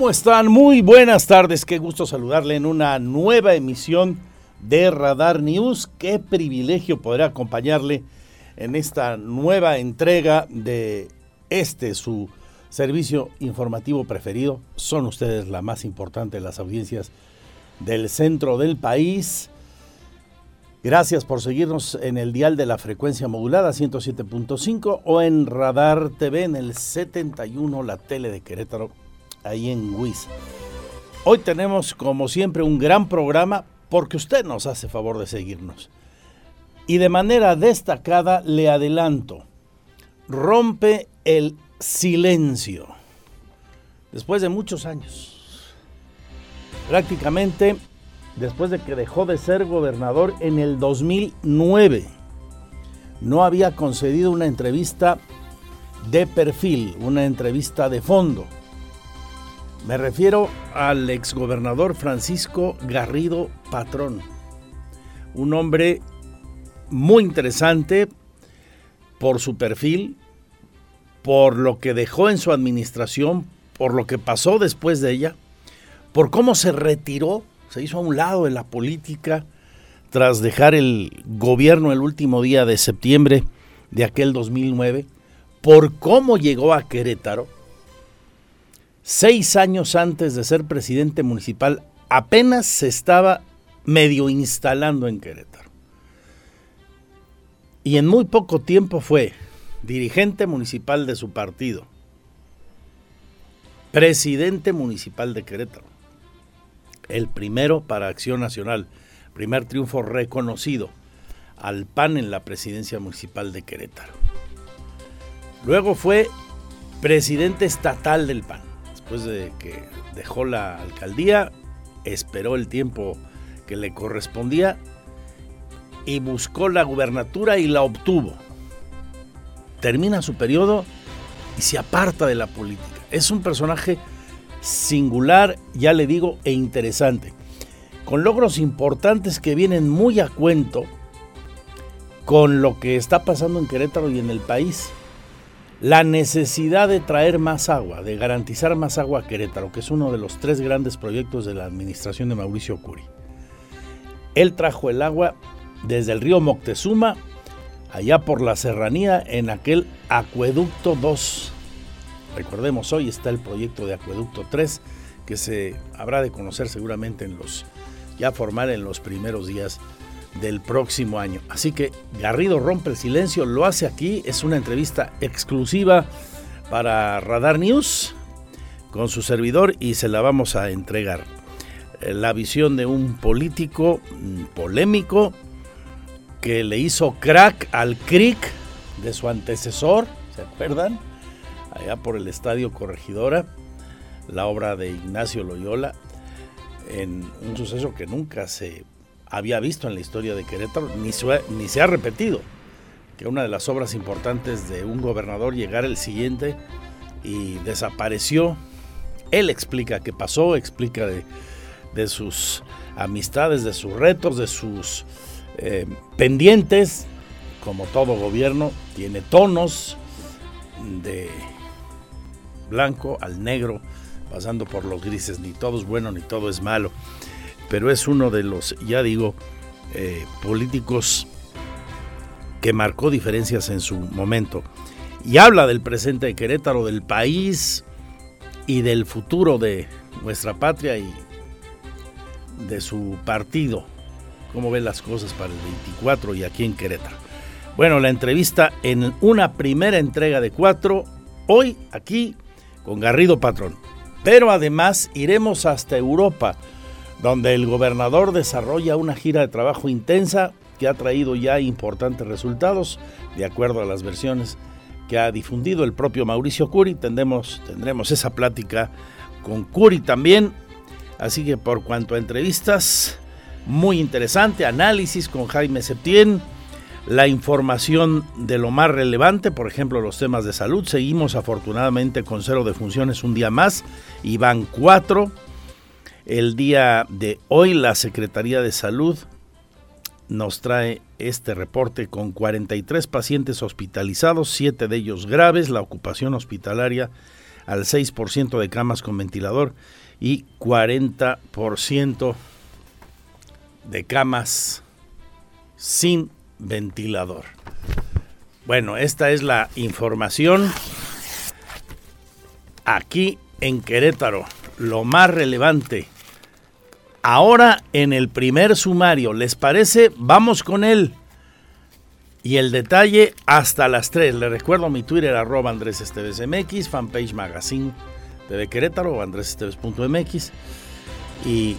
¿Cómo están? Muy buenas tardes. Qué gusto saludarle en una nueva emisión de Radar News. Qué privilegio poder acompañarle en esta nueva entrega de este su servicio informativo preferido. Son ustedes la más importante de las audiencias del centro del país. Gracias por seguirnos en el dial de la frecuencia modulada 107.5 o en Radar TV en el 71, la tele de Querétaro ahí en WIS. Hoy tenemos, como siempre, un gran programa porque usted nos hace favor de seguirnos. Y de manera destacada le adelanto, rompe el silencio. Después de muchos años, prácticamente después de que dejó de ser gobernador en el 2009, no había concedido una entrevista de perfil, una entrevista de fondo me refiero al exgobernador Francisco Garrido Patrón, un hombre muy interesante por su perfil, por lo que dejó en su administración, por lo que pasó después de ella, por cómo se retiró, se hizo a un lado de la política tras dejar el gobierno el último día de septiembre de aquel 2009, por cómo llegó a Querétaro seis años antes de ser presidente municipal, apenas se estaba medio instalando en Querétaro. Y en muy poco tiempo fue dirigente municipal de su partido, presidente municipal de Querétaro, el primero para Acción Nacional, primer triunfo reconocido al PAN en la presidencia municipal de Querétaro. Luego fue presidente estatal del PAN después de que dejó la alcaldía, esperó el tiempo que le correspondía y buscó la gubernatura y la obtuvo. Termina su periodo y se aparta de la política. Es un personaje singular, ya le digo, e interesante, con logros importantes que vienen muy a cuento con lo que está pasando en Querétaro y en el país la necesidad de traer más agua, de garantizar más agua a Querétaro, que es uno de los tres grandes proyectos de la administración de Mauricio Curi. Él trajo el agua desde el río Moctezuma, allá por la serranía, en aquel Acueducto 2. Recordemos, hoy está el proyecto de Acueducto 3, que se habrá de conocer seguramente en los, ya formal en los primeros días del próximo año. Así que Garrido rompe el silencio, lo hace aquí, es una entrevista exclusiva para Radar News con su servidor y se la vamos a entregar. Eh, la visión de un político mm, polémico que le hizo crack al CRIC de su antecesor, ¿se acuerdan? Allá por el Estadio Corregidora, la obra de Ignacio Loyola, en un suceso que nunca se había visto en la historia de Querétaro, ni ni se ha repetido. Que una de las obras importantes de un gobernador llegara el siguiente y desapareció. Él explica qué pasó, explica de, sus amistades, de sus retos, de sus eh, pendientes. Como todo gobierno, tiene tonos de blanco al negro, pasando por los grises. Ni todo es bueno, ni todo es malo pero es uno de los, ya digo, eh, políticos que marcó diferencias en su momento. Y habla del presente de Querétaro, del país y del futuro de nuestra patria y de su partido. Cómo ve las cosas para el 24 y aquí en Querétaro. Bueno, la entrevista en una primera entrega de cuatro, hoy aquí con Garrido Patrón. Pero además iremos hasta Europa donde el gobernador desarrolla una gira de trabajo intensa que ha traído ya importantes resultados, de acuerdo a las versiones que ha difundido el propio Mauricio Curi. Tendremos, tendremos esa plática con Curi también. Así que por cuanto a entrevistas, muy interesante, análisis con Jaime Septién, la información de lo más relevante, por ejemplo los temas de salud. Seguimos afortunadamente con cero de funciones un día más y van cuatro el día de hoy la Secretaría de Salud nos trae este reporte con 43 pacientes hospitalizados, 7 de ellos graves. La ocupación hospitalaria al 6% de camas con ventilador y 40% de camas sin ventilador. Bueno, esta es la información aquí en Querétaro. Lo más relevante. Ahora en el primer sumario, ¿les parece? Vamos con él. Y el detalle hasta las 3. Le recuerdo mi Twitter arroba Andrés Esteves MX, fanpage magazine TV Querétaro o andresesteves.mx y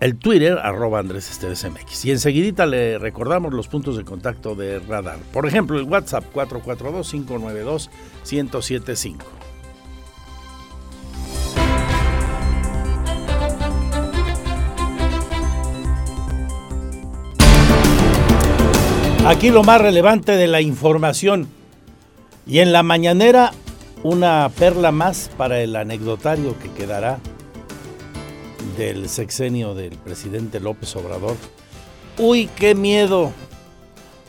el Twitter arroba Andrés Esteves MX. Y enseguidita le recordamos los puntos de contacto de Radar. Por ejemplo, el WhatsApp 442-592-1075. Aquí lo más relevante de la información. Y en la mañanera, una perla más para el anecdotario que quedará del sexenio del presidente López Obrador. Uy, qué miedo.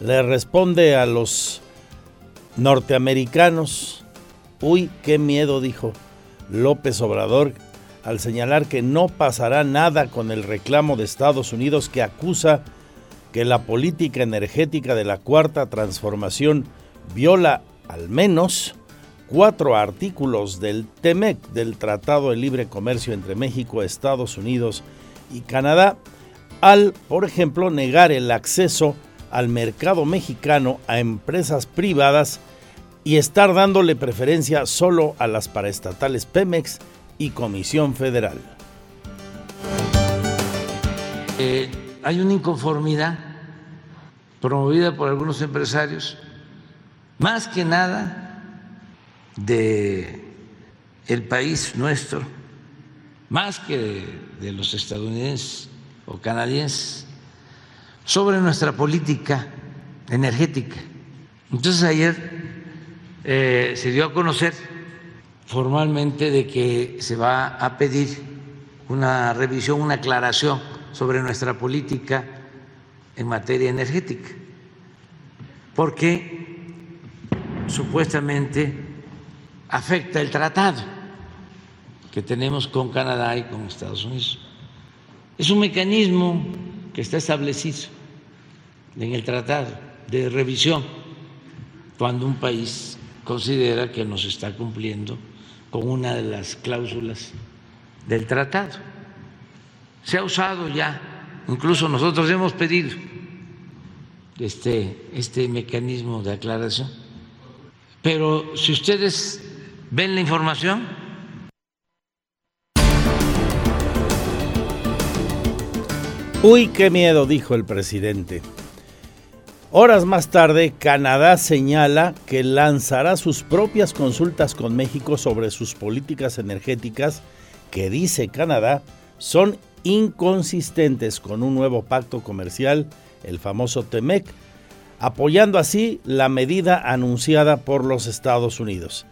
Le responde a los norteamericanos. Uy, qué miedo, dijo López Obrador al señalar que no pasará nada con el reclamo de Estados Unidos que acusa que la política energética de la cuarta transformación viola al menos cuatro artículos del TEMEC, del Tratado de Libre Comercio entre México, Estados Unidos y Canadá, al, por ejemplo, negar el acceso al mercado mexicano a empresas privadas y estar dándole preferencia solo a las paraestatales Pemex y Comisión Federal. Eh, hay una inconformidad promovida por algunos empresarios, más que nada de el país nuestro, más que de, los estadounidenses o canadienses, sobre nuestra política energética. Entonces ayer eh, se dio a conocer formalmente de que se va a pedir una revisión, una aclaración sobre nuestra política en materia energética, porque supuestamente afecta el tratado que tenemos con Canadá y con Estados Unidos. Es un mecanismo que está establecido en el tratado de revisión cuando un país considera que no está cumpliendo con una de las cláusulas del tratado. Se ha usado ya, incluso nosotros hemos pedido este, este mecanismo de aclaración. Pero si ustedes ven la información, Uy, qué miedo, dijo el presidente. Horas más tarde, Canadá señala que lanzará sus propias consultas con México sobre sus políticas energéticas que, dice Canadá, son inconsistentes con un nuevo pacto comercial, el famoso TEMEC, apoyando así la medida anunciada por los Estados Unidos.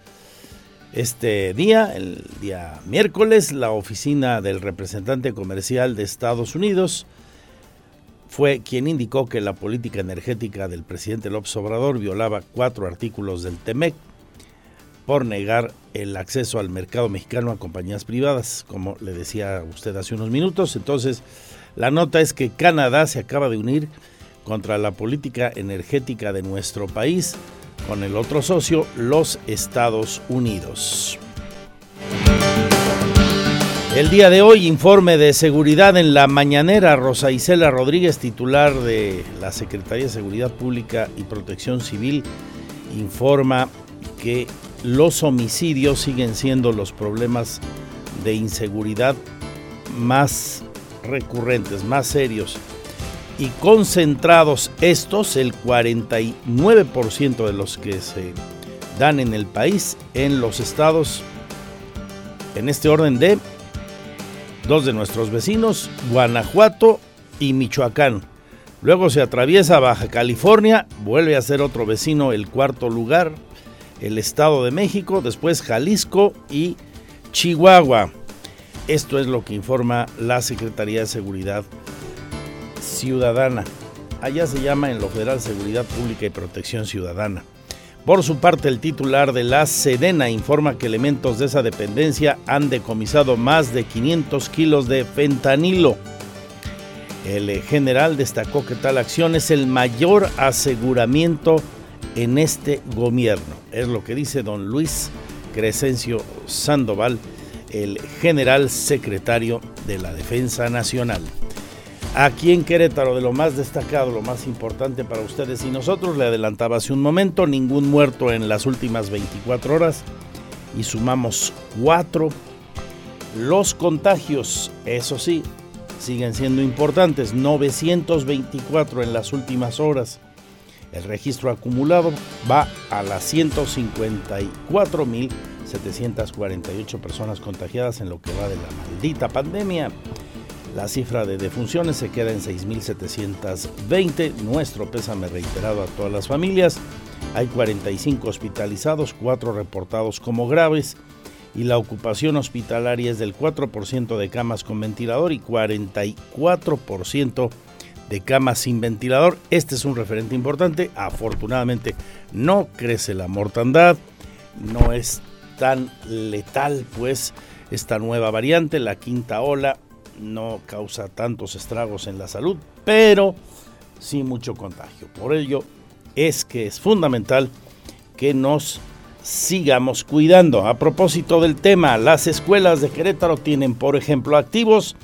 Este día, el día miércoles, la oficina del representante comercial de Estados Unidos fue quien indicó que la política energética del presidente López Obrador violaba cuatro artículos del TEMEC por negar el acceso al mercado mexicano a compañías privadas, como le decía usted hace unos minutos. Entonces, la nota es que Canadá se acaba de unir contra la política energética de nuestro país con el otro socio, los Estados Unidos. El día de hoy, informe de seguridad en la mañanera. Rosa Isela Rodríguez, titular de la Secretaría de Seguridad Pública y Protección Civil, informa que los homicidios siguen siendo los problemas de inseguridad más recurrentes, más serios y concentrados estos, el 49% de los que se dan en el país, en los estados, en este orden de dos de nuestros vecinos, Guanajuato y Michoacán. Luego se atraviesa Baja California, vuelve a ser otro vecino el cuarto lugar, el Estado de México, después Jalisco y Chihuahua. Esto es lo que informa la Secretaría de Seguridad Ciudadana. Allá se llama en lo federal Seguridad Pública y Protección Ciudadana. Por su parte, el titular de la Sedena informa que elementos de esa dependencia han decomisado más de 500 kilos de fentanilo. El general destacó que tal acción es el mayor aseguramiento en este gobierno. Es lo que dice don Luis Crescencio Sandoval, el general secretario de la Defensa Nacional. Aquí en Querétaro, de lo más destacado, lo más importante para ustedes y nosotros, le adelantaba hace un momento, ningún muerto en las últimas 24 horas y sumamos cuatro. Los contagios, eso sí, siguen siendo importantes, 924 en las últimas horas. El registro acumulado va a las 154.748 personas contagiadas en lo que va de la maldita pandemia. La cifra de defunciones se queda en 6.720. Nuestro pésame reiterado a todas las familias. Hay 45 hospitalizados, 4 reportados como graves y la ocupación hospitalaria es del 4% de camas con ventilador y 44% de camas sin ventilador. Este es un referente importante. Afortunadamente no crece la mortandad, no es tan letal pues esta nueva variante, la quinta ola no causa tantos estragos en la salud, pero sí mucho contagio. Por ello es que es fundamental que nos sigamos cuidando. A propósito del tema, las escuelas de Querétaro tienen, por ejemplo, activos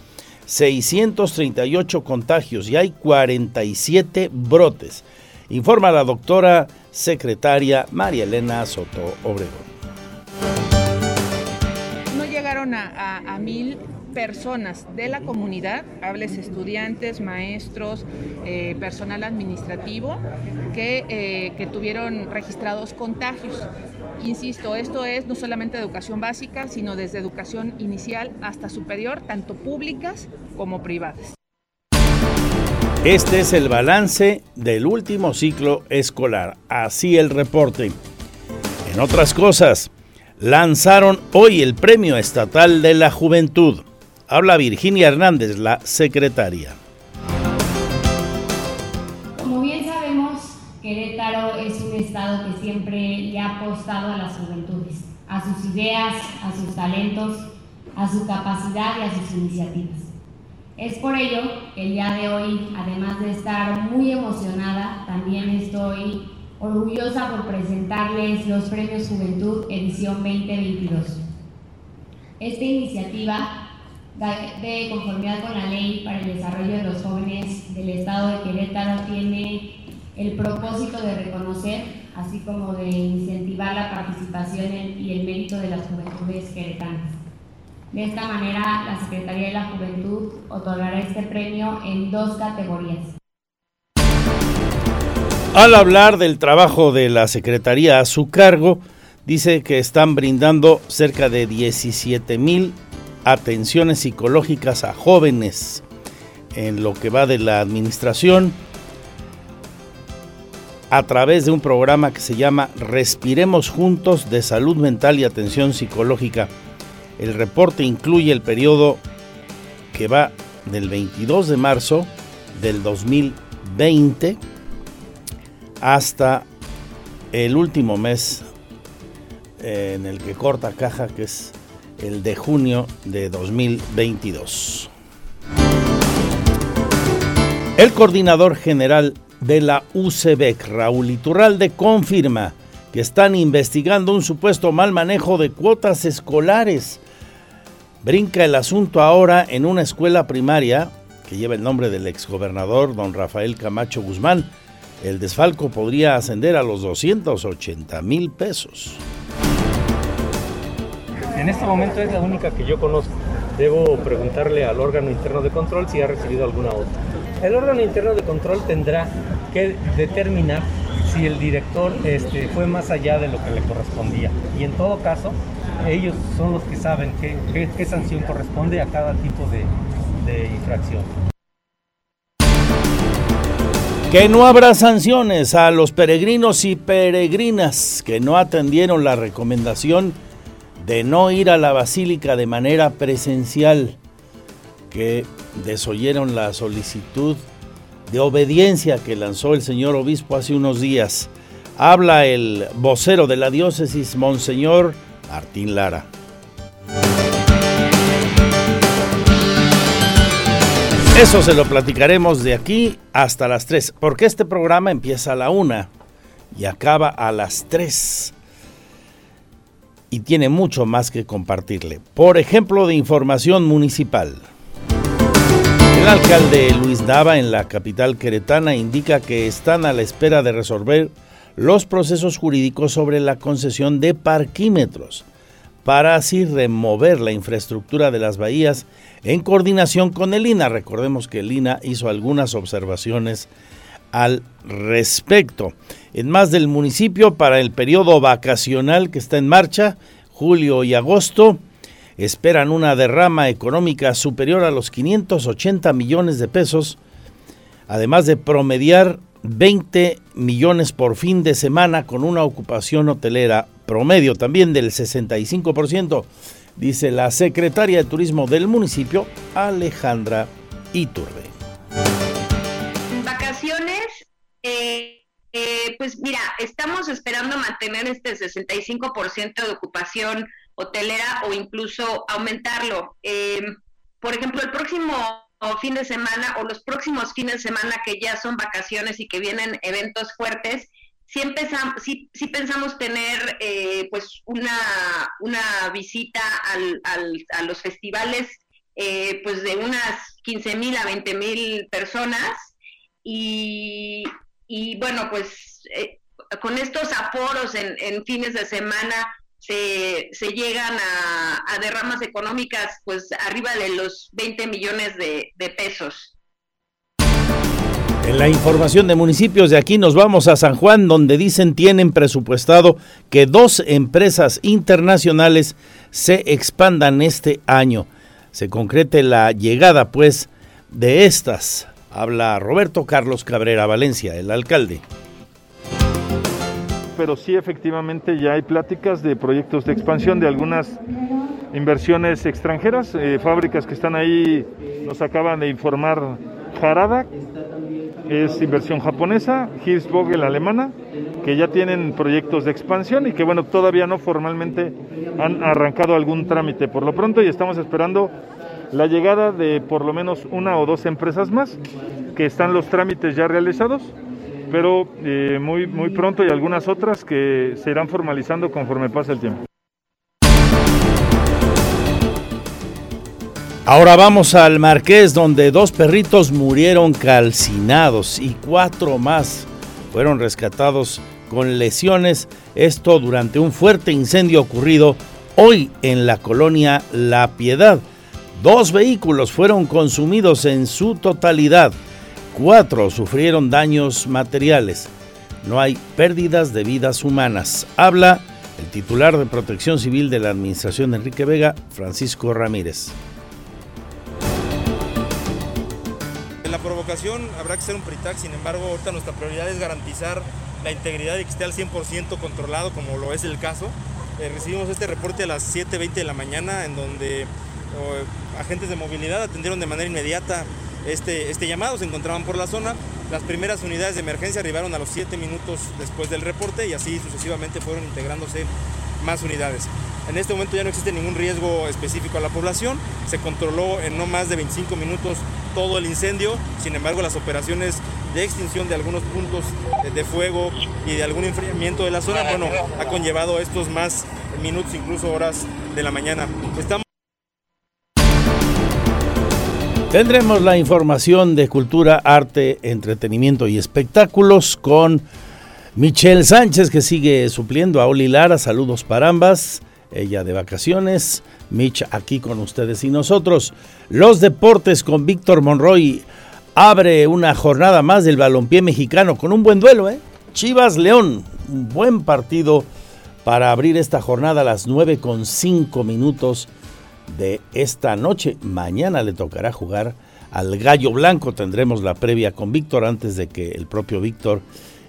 638 contagios y hay 47 brotes. Informa la doctora secretaria María Elena Soto Obregón. No llegaron a, mil personas de la comunidad, hables estudiantes, maestros, eh, personal administrativo, eh, que tuvieron registrados contagios. Insisto, esto es no solamente educación básica, sino desde educación inicial hasta superior, tanto públicas como privadas. Este es el balance del último ciclo escolar. Así el reporte. En otras cosas, lanzaron hoy el Premio Estatal de la Juventud. Habla Virginia Hernández, la secretaria. Ha apostado a las juventudes, a sus ideas, a sus talentos, a su capacidad y a sus iniciativas. Es por ello que el día de hoy, además de estar muy emocionada, también estoy orgullosa por presentarles los Premios Juventud Edición 2022. Esta iniciativa de conformidad con la ley para el desarrollo de los jóvenes del estado de Querétaro tiene el propósito de reconocer, así como de incentivar la participación y el mérito de las juventudes queretanas. De esta manera, la Secretaría de la Juventud otorgará este premio en dos categorías. Al hablar del trabajo de la Secretaría a su cargo, dice que están brindando cerca de 17 mil atenciones psicológicas a jóvenes en lo que va de la administración a través de un programa que se llama Respiremos Juntos de Salud Mental y Atención Psicológica. El reporte incluye el periodo que va del 22 de marzo del 2020 hasta el último mes eh, en el que corta caja, que es el de junio de 2022. El coordinador general de la UCEBEC, Raúl Iturralde, confirma que están investigando un supuesto mal manejo de cuotas escolares. Brinca el asunto ahora en una escuela primaria que lleva el nombre del exgobernador don Rafael Camacho Guzmán. El desfalco podría ascender a los 280 mil pesos. En este momento es la única que yo conozco. Debo preguntarle al órgano interno de control si ha recibido alguna otra. El órgano interno de control tendrá que determinar si el director este, fue más allá de lo que le correspondía. Y en todo caso, ellos son los que saben qué, sanción corresponde a cada tipo de infracción. Que no habrá sanciones a los peregrinos y peregrinas que no atendieron la recomendación de no ir a la basílica de manera presencial, que desoyeron la solicitud de obediencia que lanzó el señor obispo hace unos días. Habla el vocero de la diócesis, Monseñor Martín Lara. Eso se lo platicaremos de aquí hasta las 3, porque este programa empieza a la 1 y acaba a las 3 y tiene mucho más que compartirle. Por ejemplo, de información municipal. El alcalde Luis Nava en la capital queretana indica que están a la espera de resolver los procesos jurídicos sobre la concesión de parquímetros para así remover la infraestructura de las bahías en coordinación con el INA. Recordemos que el INA hizo algunas observaciones al respecto. En más del municipio, para el periodo vacacional que está en marcha, julio y agosto, esperan una derrama económica superior a los 580 millones de pesos, además de promediar 20 millones por fin de semana con una ocupación hotelera promedio también del 65%, dice la secretaria de Turismo del municipio, Alejandra Iturbe. Eh, eh, pues mira, estamos esperando mantener este 65% de ocupación hotelera o incluso aumentarlo. Eh, por ejemplo, el próximo fin de semana o los próximos fines de semana que ya son vacaciones y que vienen eventos fuertes, sí, empezamos, pensamos tener pues una, una visita al, a los festivales pues de unas 15 mil a 20 mil personas y, y bueno, pues eh, con estos aforos en, fines de semana se, llegan a, derramas económicas pues arriba de los 20 millones de, de pesos. En la información de municipios de aquí nos vamos a San Juan, donde dicen tienen presupuestado que dos empresas internacionales se expandan este año. Se concrete la llegada, pues, de estas Habla Roberto Carlos Cabrera Valencia, el alcalde. Pero sí, efectivamente, ya hay pláticas de proyectos de expansión de algunas inversiones extranjeras, eh, fábricas que están ahí, nos acaban de informar Harada, es inversión japonesa, Hirschvogel alemana, que ya tienen proyectos de expansión y que bueno, todavía no formalmente han arrancado algún trámite. Por lo pronto y estamos esperando la llegada de por lo menos una o dos empresas más, que están los trámites ya realizados, pero eh, muy, muy pronto y algunas otras que se irán formalizando conforme pase el tiempo. Ahora vamos al Marqués, donde dos perritos murieron calcinados y cuatro más fueron rescatados con lesiones. Esto durante un fuerte incendio ocurrido hoy en la colonia La Piedad. Dos vehículos fueron consumidos en su totalidad. Cuatro sufrieron daños materiales. No hay pérdidas de vidas humanas. Habla el titular de Protección Civil de la Administración Enrique Vega, Francisco Ramírez. En la provocación habrá que ser un PRITAC, sin embargo, ahorita nuestra prioridad es garantizar la integridad y que esté al 100% controlado, como lo es el caso. Eh, recibimos este reporte a las 7.20 de la mañana, en donde agentes de movilidad atendieron de manera inmediata este, este llamado, se encontraban por la zona. Las primeras unidades de emergencia arribaron a los 7 minutos después del reporte y así sucesivamente fueron integrándose más unidades. En este momento ya no existe ningún riesgo específico a la población, se controló en no más de 25 minutos todo el incendio, sin embargo las operaciones de extinción de algunos puntos de fuego y de algún enfriamiento de la zona, bueno, ha conllevado estos más minutos, incluso horas de la mañana. Estamos Tendremos la información de cultura, arte, entretenimiento y espectáculos con Michelle Sánchez que sigue supliendo a Oli Lara. Saludos para ambas. Ella de vacaciones, Mitch aquí con ustedes y nosotros. Los deportes con Víctor Monroy abre una jornada más del balompié mexicano con un buen duelo, ¿eh? Chivas León, un buen partido para abrir esta jornada a las 9 con 5 minutos de esta noche. Mañana le tocará jugar al Gallo Blanco. Tendremos la previa con Víctor antes de que el propio Víctor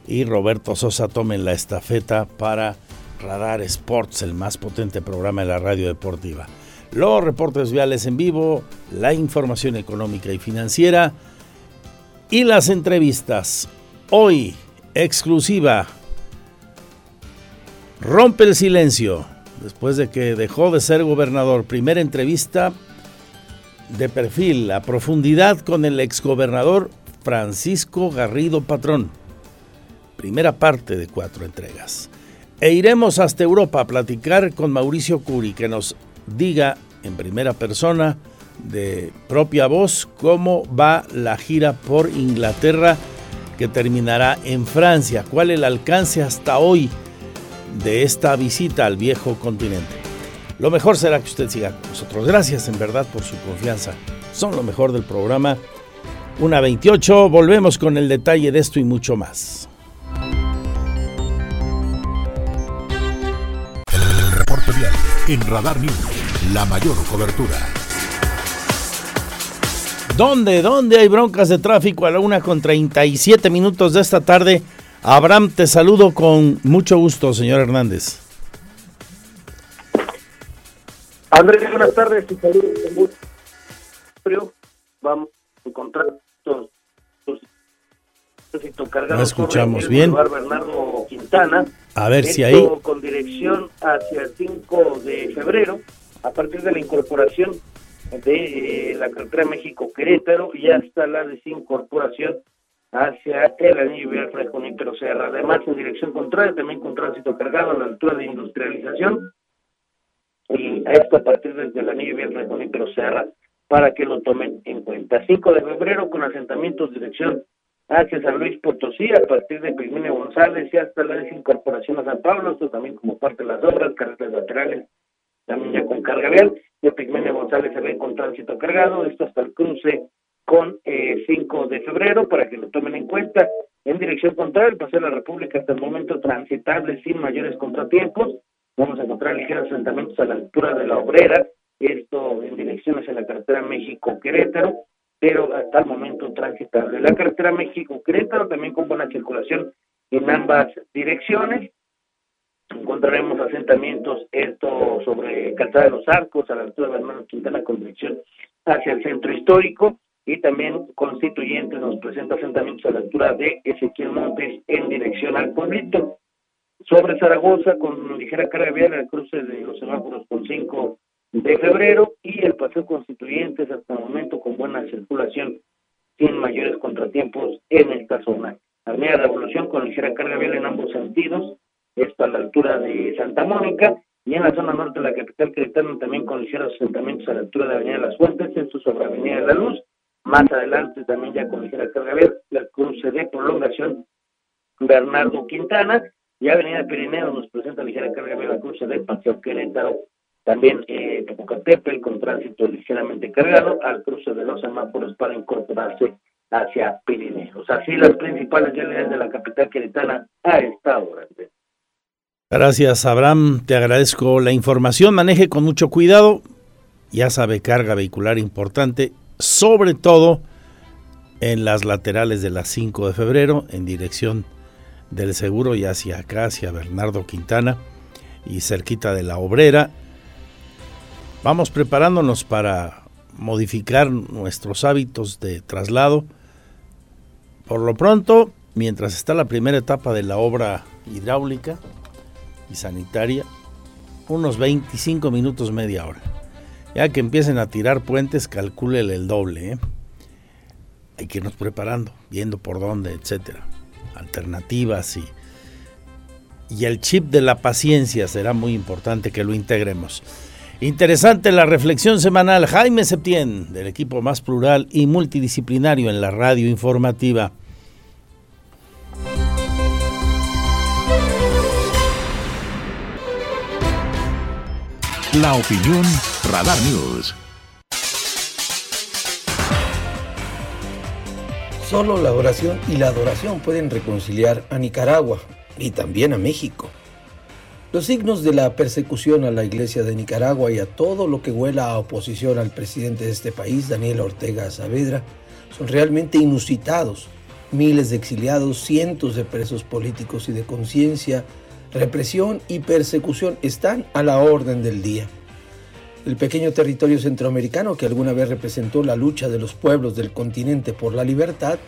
y Roberto Sosa tomen la estafeta para Radar Sports, el más potente programa de la radio deportiva. Los reportes viales en vivo, la información económica y financiera y las entrevistas. Hoy, exclusiva Rompe el silencio después de que dejó de ser gobernador. Primera entrevista de perfil a profundidad con el exgobernador Francisco Garrido Patrón. Primera parte de cuatro entregas. E iremos hasta Europa a platicar con Mauricio Curi, que nos diga en primera persona, de propia voz, cómo va la gira por Inglaterra que terminará en Francia. ¿Cuál el alcance hasta hoy de esta visita al viejo continente? Lo mejor será que usted siga con nosotros. Gracias en verdad por su confianza. Son lo mejor del programa. Una 28, volvemos con el detalle de esto y mucho más. El reporte vial en Radar News, la mayor cobertura. ¿Dónde, dónde hay broncas de tráfico a la una con 37 minutos de esta tarde? Abraham, te saludo con mucho gusto, señor Hernández. Andrés, buenas tardes con gusto. Vamos a encontrar no escuchamos bien. Bernardo Quintana. A ver si ahí. Con dirección hacia el 5 de febrero, a partir de la incorporación de eh, la carretera México-Querétaro y hasta la desincorporación hacia el anillo Fresco Nípero Serra. Además, en dirección contraria, también con tránsito cargado a la altura de industrialización y esto a partir desde el anillo vial Fresco Serra para que lo tomen en cuenta. 5 de febrero con asentamientos dirección hacia San Luis Potosí a partir de Pigmine González y hasta la desincorporación a San Pablo, esto también como parte de las obras, carreteras laterales, también ya con carga vial, de Pigmene González se ve con tránsito cargado, esto hasta el cruce con eh, 5 de febrero para que lo tomen en cuenta. En dirección contraria, el Paseo de la República hasta el momento transitable sin mayores contratiempos. Vamos a encontrar ligeros asentamientos a la altura de la obrera, esto en dirección hacia la carretera México-Querétaro pero hasta el momento transitable. La carretera México-Querétaro también con buena circulación en ambas direcciones. Encontraremos asentamientos, esto sobre Calzada de los Arcos, a la altura de Hermano Quintana, con dirección hacia el centro histórico, y también Constituyentes nos presenta asentamientos a la altura de Ezequiel Montes en dirección al pueblito. Sobre Zaragoza, con ligera carga vial, el cruce de los semáforos con cinco de febrero y el Paseo Constituyentes hasta el momento con buena circulación sin mayores contratiempos en esta zona. Avenida Revolución con ligera carga vial en ambos sentidos, esto a la altura de Santa Mónica y en la zona norte de la capital queretana también con ligeros asentamientos a la altura de Avenida Las Fuentes, esto sobre Avenida de la Luz, más adelante también ya con ligera carga la cruce de prolongación Bernardo Quintana y Avenida Pirineo nos presenta ligera carga vial la cruce de Paseo Querétaro también eh, con tránsito ligeramente cargado al cruce de los semáforos para incorporarse hacia Pirineos. Así las principales realidades de la capital queretana a esta hora. Gracias, Abraham. Te agradezco la información. Maneje con mucho cuidado. Ya sabe, carga vehicular importante, sobre todo en las laterales de las 5 de febrero, en dirección del seguro y hacia acá, hacia Bernardo Quintana y cerquita de la obrera Vamos preparándonos para modificar nuestros hábitos de traslado. Por lo pronto, mientras está la primera etapa de la obra hidráulica y sanitaria, unos 25 minutos, media hora. Ya que empiecen a tirar puentes, calcúlele el doble. ¿eh? Hay que irnos preparando, viendo por dónde, etcétera. Alternativas y, y el chip de la paciencia será muy importante que lo integremos. Interesante la reflexión semanal. Jaime Septién, del equipo más plural y multidisciplinario en la radio informativa. La opinión Radar News. Solo la oración y la adoración pueden reconciliar a Nicaragua y también a México. Los signos de la persecución a la Iglesia de Nicaragua y a todo lo que huela a oposición al presidente de este país, Daniel Ortega Saavedra, son realmente inusitados. Miles de exiliados, cientos de presos políticos y de conciencia, represión y persecución están a la orden del día. El pequeño territorio centroamericano que alguna vez representó la lucha de los pueblos del continente por la libertad,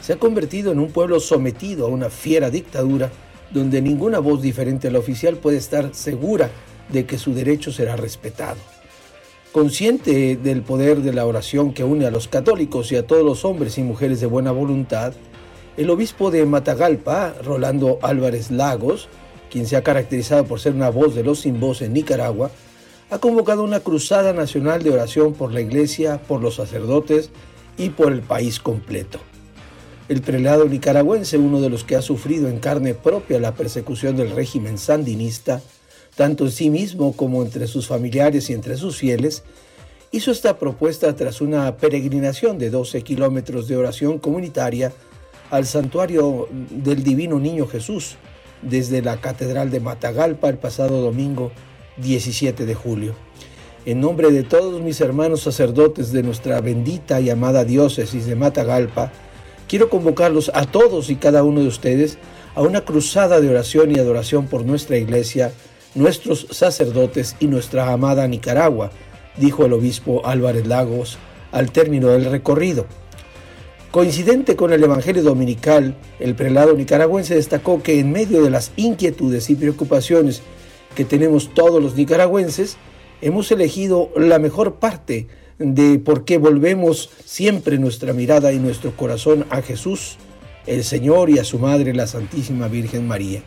se ha convertido en un pueblo sometido a una fiera dictadura donde ninguna voz diferente a la oficial puede estar segura de que su derecho será respetado. Consciente del poder de la oración que une a los católicos y a todos los hombres y mujeres de buena voluntad, el obispo de Matagalpa, Rolando Álvarez Lagos, quien se ha caracterizado por ser una voz de los sin voz en Nicaragua, ha convocado una cruzada nacional de oración por la iglesia, por los sacerdotes y por el país completo. El prelado nicaragüense, uno de los que ha sufrido en carne propia la persecución del régimen sandinista, tanto en sí mismo como entre sus familiares y entre sus fieles, hizo esta propuesta tras una peregrinación de 12 kilómetros de oración comunitaria al santuario del Divino Niño Jesús, desde la Catedral de Matagalpa el pasado domingo 17 de julio. En nombre de todos mis hermanos sacerdotes de nuestra bendita y amada diócesis de Matagalpa, quiero convocarlos a todos y cada uno de ustedes a una cruzada de oración y adoración por nuestra iglesia, nuestros sacerdotes y nuestra amada Nicaragua, dijo el obispo Álvarez Lagos al término del recorrido. Coincidente con el Evangelio Dominical, el prelado nicaragüense destacó que en medio de las inquietudes y preocupaciones que tenemos todos los nicaragüenses, hemos elegido la mejor parte de por qué volvemos siempre nuestra mirada y nuestro corazón a Jesús, el Señor y a su Madre, la Santísima Virgen María.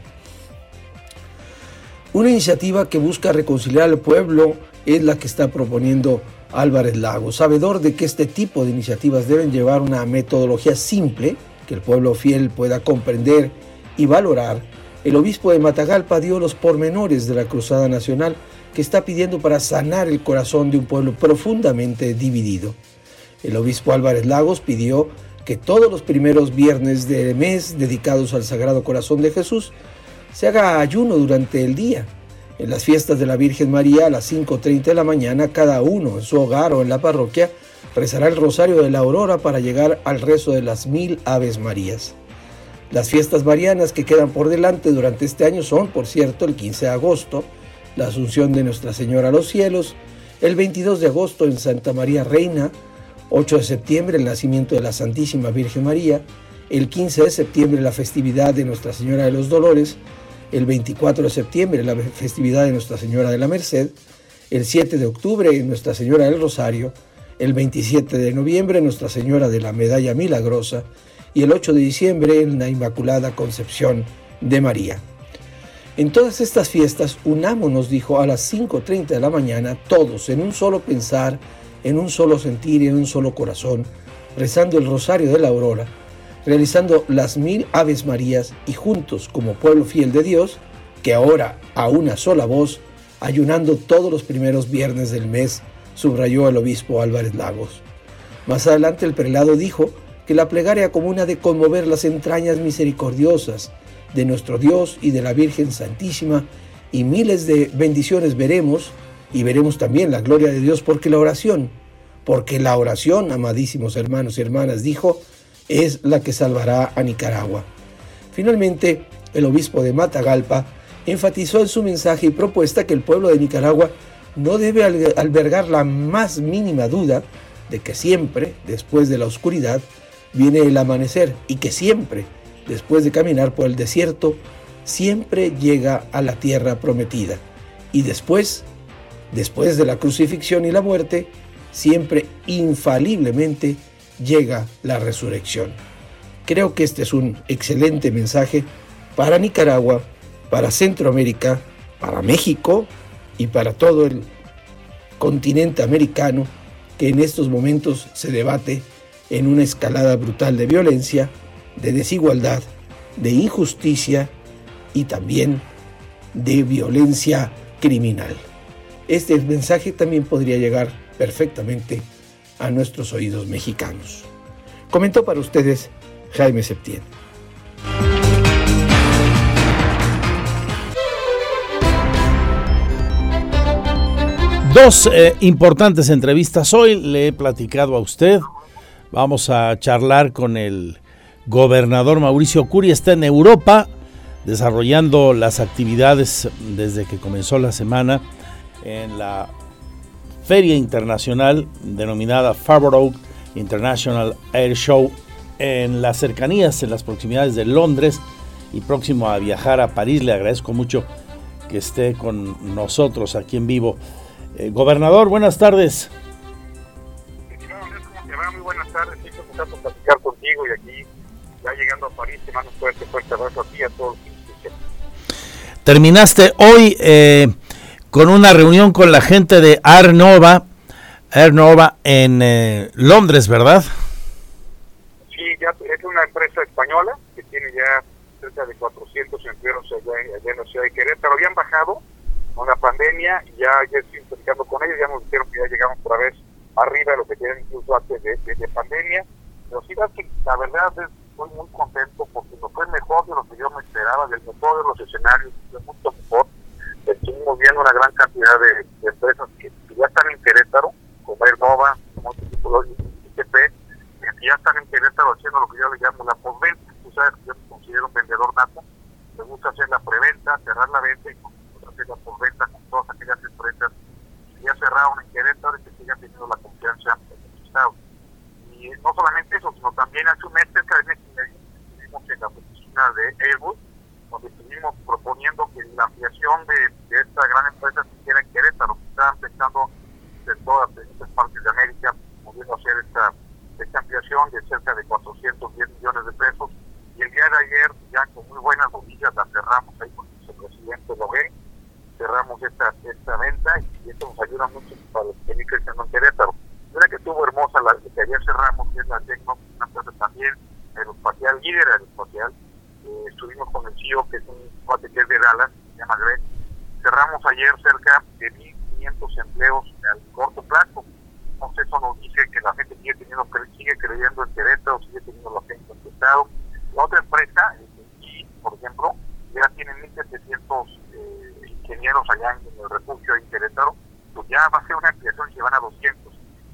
Una iniciativa que busca reconciliar al pueblo es la que está proponiendo Álvarez Lago, sabedor de que este tipo de iniciativas deben llevar una metodología simple, que el pueblo fiel pueda comprender y valorar, el obispo de Matagalpa dio los pormenores de la Cruzada Nacional que está pidiendo para sanar el corazón de un pueblo profundamente dividido. El obispo Álvarez Lagos pidió que todos los primeros viernes del mes dedicados al Sagrado Corazón de Jesús se haga ayuno durante el día en las fiestas de la Virgen María a las 5.30 de la mañana, cada uno en su hogar o en la parroquia rezará el rosario de la aurora para llegar al rezo de las mil Aves Marías. Las fiestas marianas que quedan por delante durante este año son, por cierto, el 15 de agosto, la Asunción de Nuestra Señora a los cielos, el 22 de agosto en Santa María Reina, 8 de septiembre el nacimiento de la Santísima Virgen María, el 15 de septiembre la festividad de Nuestra Señora de los Dolores, el 24 de septiembre la festividad de Nuestra Señora de la Merced, el 7 de octubre Nuestra Señora del Rosario, el 27 de noviembre Nuestra Señora de la Medalla Milagrosa y el 8 de diciembre en la Inmaculada Concepción de María. En todas estas fiestas unámonos, dijo, a las 5.30 de la mañana, todos en un solo pensar, en un solo sentir y en un solo corazón, rezando el rosario de la aurora, realizando las mil Aves Marías y juntos como pueblo fiel de Dios, que ahora a una sola voz, ayunando todos los primeros viernes del mes, subrayó el obispo Álvarez Lagos. Más adelante el prelado dijo que la plegaria común de conmover las entrañas misericordiosas de nuestro Dios y de la Virgen Santísima y miles de bendiciones veremos y veremos también la gloria de Dios porque la oración, porque la oración, amadísimos hermanos y hermanas, dijo, es la que salvará a Nicaragua. Finalmente, el obispo de Matagalpa enfatizó en su mensaje y propuesta que el pueblo de Nicaragua no debe albergar la más mínima duda de que siempre, después de la oscuridad, viene el amanecer y que siempre, después de caminar por el desierto, siempre llega a la tierra prometida. Y después, después de la crucifixión y la muerte, siempre infaliblemente llega la resurrección. Creo que este es un excelente mensaje para Nicaragua, para Centroamérica, para México y para todo el continente americano que en estos momentos se debate en una escalada brutal de violencia, de desigualdad, de injusticia y también de violencia criminal. Este mensaje también podría llegar perfectamente a nuestros oídos mexicanos. Comentó para ustedes Jaime Septién. Dos eh, importantes entrevistas hoy le he platicado a usted. Vamos a charlar con el gobernador Mauricio Curi. Está en Europa desarrollando las actividades desde que comenzó la semana en la feria internacional denominada Farnborough International Air Show en las cercanías, en las proximidades de Londres. y próximo a viajar a París. Le agradezco mucho que esté con nosotros aquí en vivo. Eh, gobernador, buenas tardes. Muy buenas tardes, sí, por platicar contigo y aquí, ya llegando a París, te mando un fuerte, fuerte abrazo a ti y a todos. Terminaste hoy eh, con una reunión con la gente de Arnova, Arnova en eh, Londres, ¿verdad? Sí, ya es una empresa española que tiene ya cerca de 400 empleos allá, allá en la ciudad de Querétaro. Habían bajado con la pandemia y ya, ya estoy platicando con ellos, ya nos dijeron que ya llegamos otra vez arriba de lo que tienen incluso antes de, de, pandemia. Pero sí, la verdad es estoy muy contento porque no fue mejor de lo que yo me esperaba, del mejor de los escenarios, fue mucho mejor. Estuvimos viendo una gran cantidad de, empresas que, ya están en Querétaro, como Nova, como ITP, que ya están en Querétaro haciendo lo que yo le llamo la postventa. Tú sabes que yo me considero un vendedor nato, me gusta hacer la preventa, cerrar la venta y hacer la postventa con todas aquellas empresas que ya cerraron en Querétaro y que sigan teniendo la confianza en el Estado y no solamente eso, sino también hace un mes cerca de mes estuvimos en la oficina de Airbus, donde estuvimos proponiendo que la ampliación de, esta gran empresa se hiciera en Querétaro, que estaban pensando en todas partes de América, pudiendo hacer esta, esta ampliación de cerca de 410 millones de pesos. Y el día de ayer, ya con muy buenas noticias, la cerramos ahí con el vicepresidente Logué, cerramos esta, esta venta y esto nos ayuda mucho para los que creciendo en Querétaro. Una que estuvo hermosa, la que ayer cerramos, que es la Tecno, una empresa también aeroespacial, líder aeroespacial. Eh, estuvimos con el CEO, que es un cuate que es de Dallas, se llama Greg. Cerramos ayer cerca de 1.500 empleos a corto plazo. Entonces eso nos dice que la gente sigue, teniendo, sigue creyendo en Querétaro, sigue teniendo la gente en su estado. La otra empresa, y, por ejemplo, ya tiene 1.700 eh, ingenieros allá en el refugio en Querétaro, pues ya va a ser una ampliación se van a 200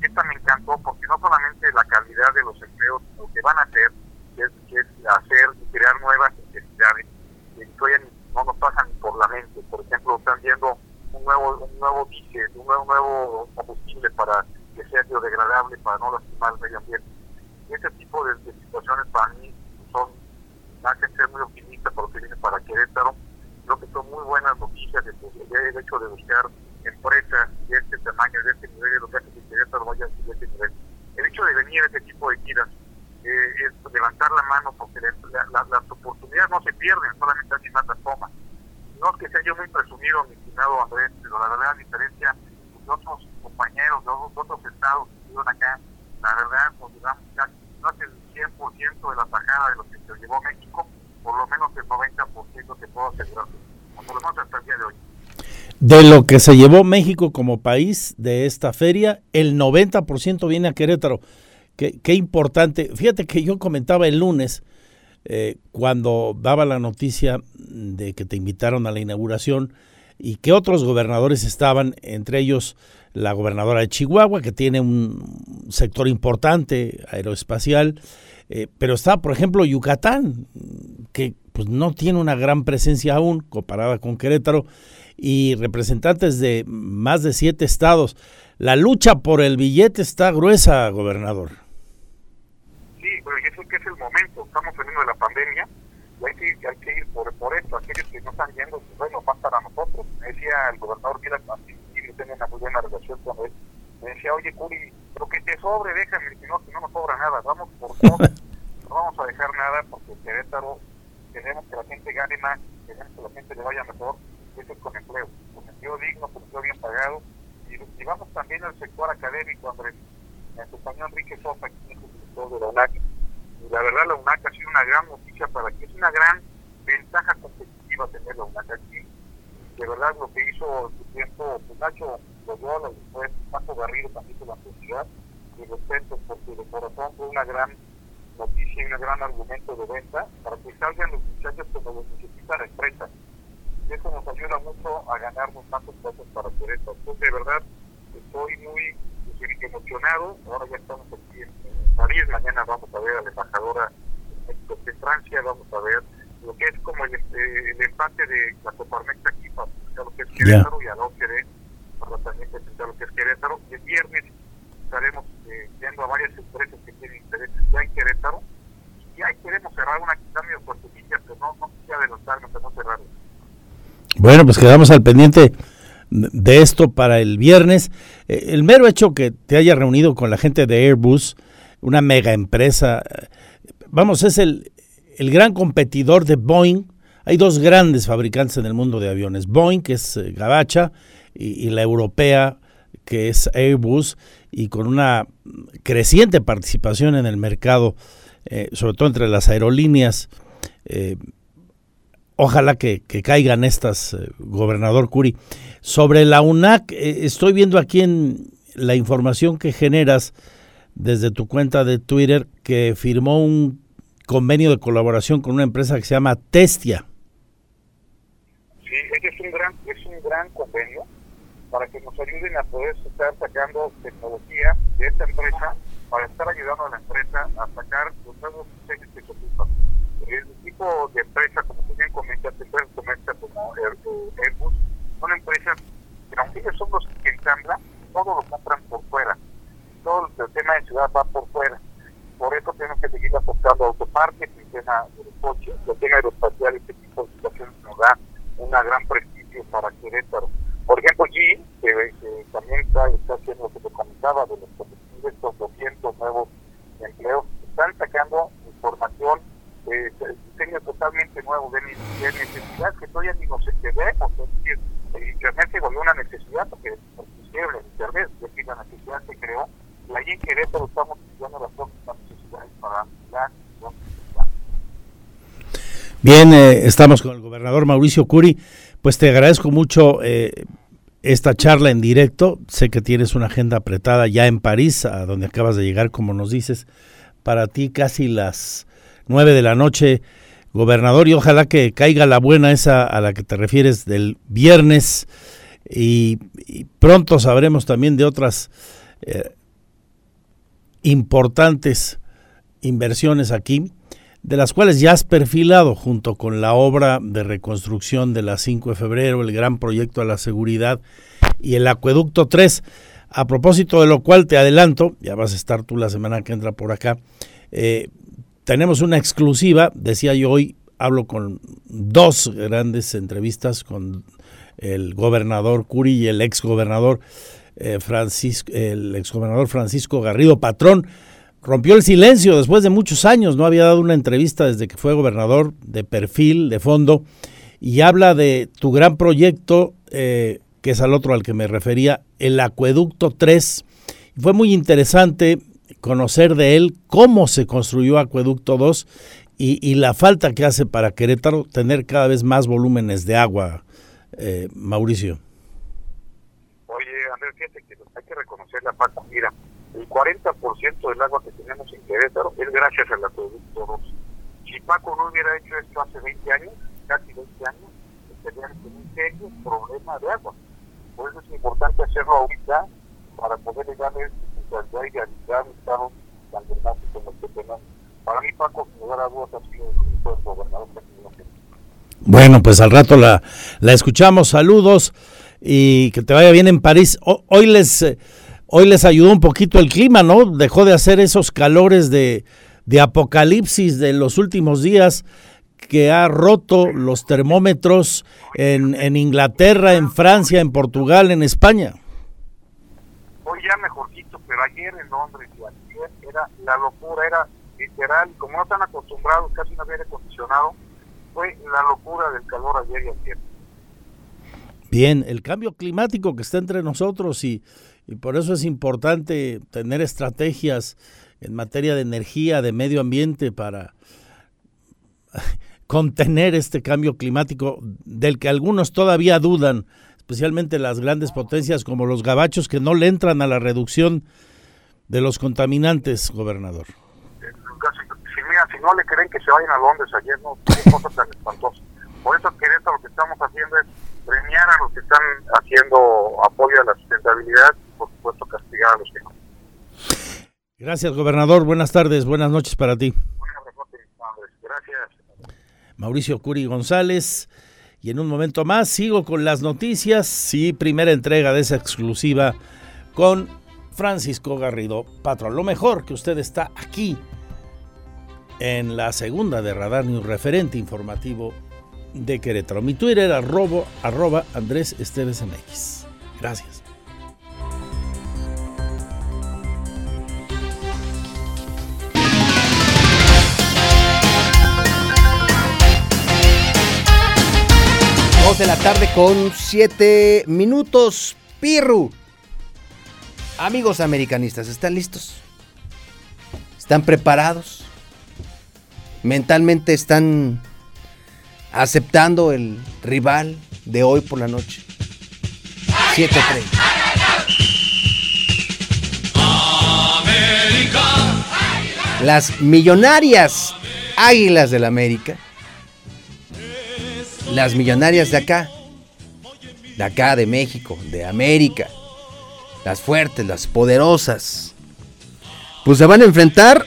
esta me encantó porque no solamente la calidad de los empleos, lo que van a hacer, es, es hacer y crear nuevas necesidades que no nos pasan por la mente. Por ejemplo, están viendo un nuevo un nuevo diésel, un nuevo, nuevo combustible para que sea biodegradable, para no lastimar el medio ambiente. Y ese tipo de, situaciones para mí son, más que ser muy optimistas por lo que viene para Querétaro. Creo que son muy buenas noticias de, el hecho de buscar empresas de este tamaño, de este nivel, de los que hace que Querétaro vaya a este nivel. El hecho de venir a este tipo de giras eh, es levantar la mano porque las oportunidades no se pierden, solamente alguien más las toma. No es que sea yo muy presumido, mi estimado Andrés, pero la verdad, la diferencia de otros compañeros de otros estados que viven acá, la verdad, pues digamos, no es el 100% de la tajada de lo que se llevó México, por lo menos el 90% te puedo asegurar, por lo menos hasta el día de hoy de lo que se llevó México como país de esta feria, el 90% viene a Querétaro. Qué, importante. Fíjate que yo comentaba el lunes, eh, cuando daba la noticia de que te invitaron a la inauguración y que otros gobernadores estaban, entre ellos la gobernadora de Chihuahua, que tiene un sector importante aeroespacial, eh, pero está, por ejemplo, Yucatán, que pues, no tiene una gran presencia aún comparada con Querétaro, y representantes de más de siete estados. La lucha por el billete está gruesa, gobernador. Pero eso que es el momento. Estamos saliendo de la pandemia y hay que, hay que ir por, por esto. Aquellos que no están yendo, pues bueno, más para nosotros. Me decía el gobernador mira, y tenía una muy buena relación con él. Me decía, oye, Curi, lo que te sobre, déjame, si no, si no nos sobra nada. Vamos por todo. no vamos a dejar nada porque Querétaro queremos que la gente gane más, queremos que la gente le vaya mejor eso con empleo, con empleo digno, con empleo bien pagado. Y, vamos también al sector académico, Andrés. Me acompañó Enrique Sosa, que es el director de la UNAC. La verdad, la UNAC ha sido una gran noticia para que es una gran ventaja competitiva tener la UNAC aquí. De verdad, lo que hizo en su tiempo pues, Nacho Loyola y después Paco Garrido también de la universidad, y respeto porque de corazón fue una gran noticia y un gran argumento de venta para que salgan los muchachos como los necesita la empresa y eso nos ayuda mucho a ganarnos más cosas para hacer esto. Entonces, de verdad, estoy muy emocionado. Ahora ya estamos aquí en, París, mañana vamos a ver a la embajadora de Francia, vamos a ver lo que es como el, este, el empate de la Coparmex aquí para presentar lo que es Querétaro y a la OCDE para también presentar lo que es Querétaro. Y el viernes estaremos eh, viendo a varias empresas que tienen intereses ya en Querétaro y ahí queremos cerrar una cambio de fuertecilla, pero no, no Bueno, pues quedamos al pendiente de esto para el viernes. Eh, el mero hecho que te haya reunido con la gente de Airbus, una mega empresa, vamos, es el, el gran competidor de Boeing. Hay dos grandes fabricantes en el mundo de aviones, Boeing, que es eh, Gabacha, y, la europea, que es Airbus, y con una creciente participación en el mercado, eh, sobre todo entre las aerolíneas. ojalá que, que, caigan estas, gobernador Curi. Sobre la UNAC, eh, estoy viendo aquí en la información que generas desde tu cuenta de Twitter que firmó un convenio de colaboración con una empresa que se llama Testia. Sí, es un gran, es un gran convenio para que nos ayuden a poder estar sacando tecnología de esta empresa para estar ayudando a la empresa a sacar los nuevos diseños que se ocupan. El tipo de empresa, como tú bien comentas, empresas como Airbus, son empresas que aunque ellos son los que ensamblan, todo lo compran por fuera. Todo el tema de ciudad va por fuera. Por eso tenemos que seguir apostando a autoparques, tema de los coches, el tema aeroespacial, este tipo de situaciones nos da una gran prestigio para Querétaro. Por ejemplo, G, que, también está, haciendo lo que te comentaba de los estos 200 nuevos empleos, están sacando información, eh, diseño totalmente nuevo de, de necesidad que todavía ni nos excedemos. Es decir, el Una necesidad porque decir, la necesidad se creó Querétaro estamos las para Bien, eh, estamos con el gobernador Mauricio Curi. Pues te agradezco mucho eh, esta charla en directo. Sé que tienes una agenda apretada ya en París, a donde acabas de llegar, como nos dices. Para ti casi las nueve de la noche gobernador, y ojalá que caiga la buena esa a la que te refieres del viernes y, pronto sabremos también de otras eh, importantes inversiones aquí, de las cuales ya has perfilado junto con la obra de reconstrucción de la 5 de febrero, el gran proyecto a la seguridad y el acueducto 3, a propósito de lo cual te adelanto, ya vas a estar tú la semana que entra por acá, eh, tenemos una exclusiva, decía yo hoy, hablo con dos grandes entrevistas con el gobernador Curi y el exgobernador eh, Francisco, el exgobernador Francisco Garrido Patrón. Rompió el silencio después de muchos años, no había dado una entrevista desde que fue gobernador de perfil, de fondo, y habla de tu gran proyecto, eh, que es al otro al que me refería, el Acueducto 3. Fue muy interesante conocer de él cómo se construyó Acueducto 2 y, la falta que hace para Querétaro tener cada vez más volúmenes de agua, eh, Mauricio. Oye, Andrés, fíjate que hay que reconocer la Paco. Mira, el 40% del agua que tenemos en Querétaro es gracias al Acueducto 2. Si Paco no hubiera hecho esto hace 20 años, casi 20 años, estaríamos un serio problema de agua. Por eso es importante hacerlo ahorita para poder llegarle para mí, Paco, Bueno, pues al rato la, la escuchamos. Saludos y que te vaya bien en París. hoy les hoy les ayudó un poquito el clima, ¿no? Dejó de hacer esos calores de, de apocalipsis de los últimos días que ha roto los termómetros en, en Inglaterra, en Francia, en Portugal, en España. Hoy ya mejorcito, pero ayer en Londres y ayer era la locura, era literal, como no están acostumbrados, casi no había acondicionado, fue la locura del calor ayer y ayer. Bien, el cambio climático que está entre nosotros y, y por eso es importante tener estrategias en materia de energía, de medio ambiente para contener este cambio climático del que algunos todavía dudan especialmente las grandes potencias como los gabachos que no le entran a la reducción de los contaminantes, gobernador. Si, mira, si no le creen que se vayan a Londres ayer, no, cosas tan espantosas. Por eso, Querétaro, lo que estamos haciendo es premiar a los que están haciendo apoyo a la sustentabilidad y, por supuesto, castigar a los que no. Gracias, gobernador. Buenas tardes, buenas noches para ti. Buenas noches, Gracias. Mauricio Curi González. Y en un momento más sigo con las noticias. Sí, primera entrega de esa exclusiva con Francisco Garrido Patrón. Lo mejor que usted está aquí en la segunda de Radar News, referente informativo de Querétaro. Mi Twitter era robo, arroba Andrés Esteves MX. Gracias. Dos de la tarde con siete minutos. Pirru. Amigos americanistas, ¿están listos? ¿Están preparados? ¿Mentalmente están aceptando el rival de hoy por la noche? 7-3. Las millonarias Águilas del América. Las millonarias de acá. De acá, de México, de América. Las fuertes, las poderosas. Pues se van a enfrentar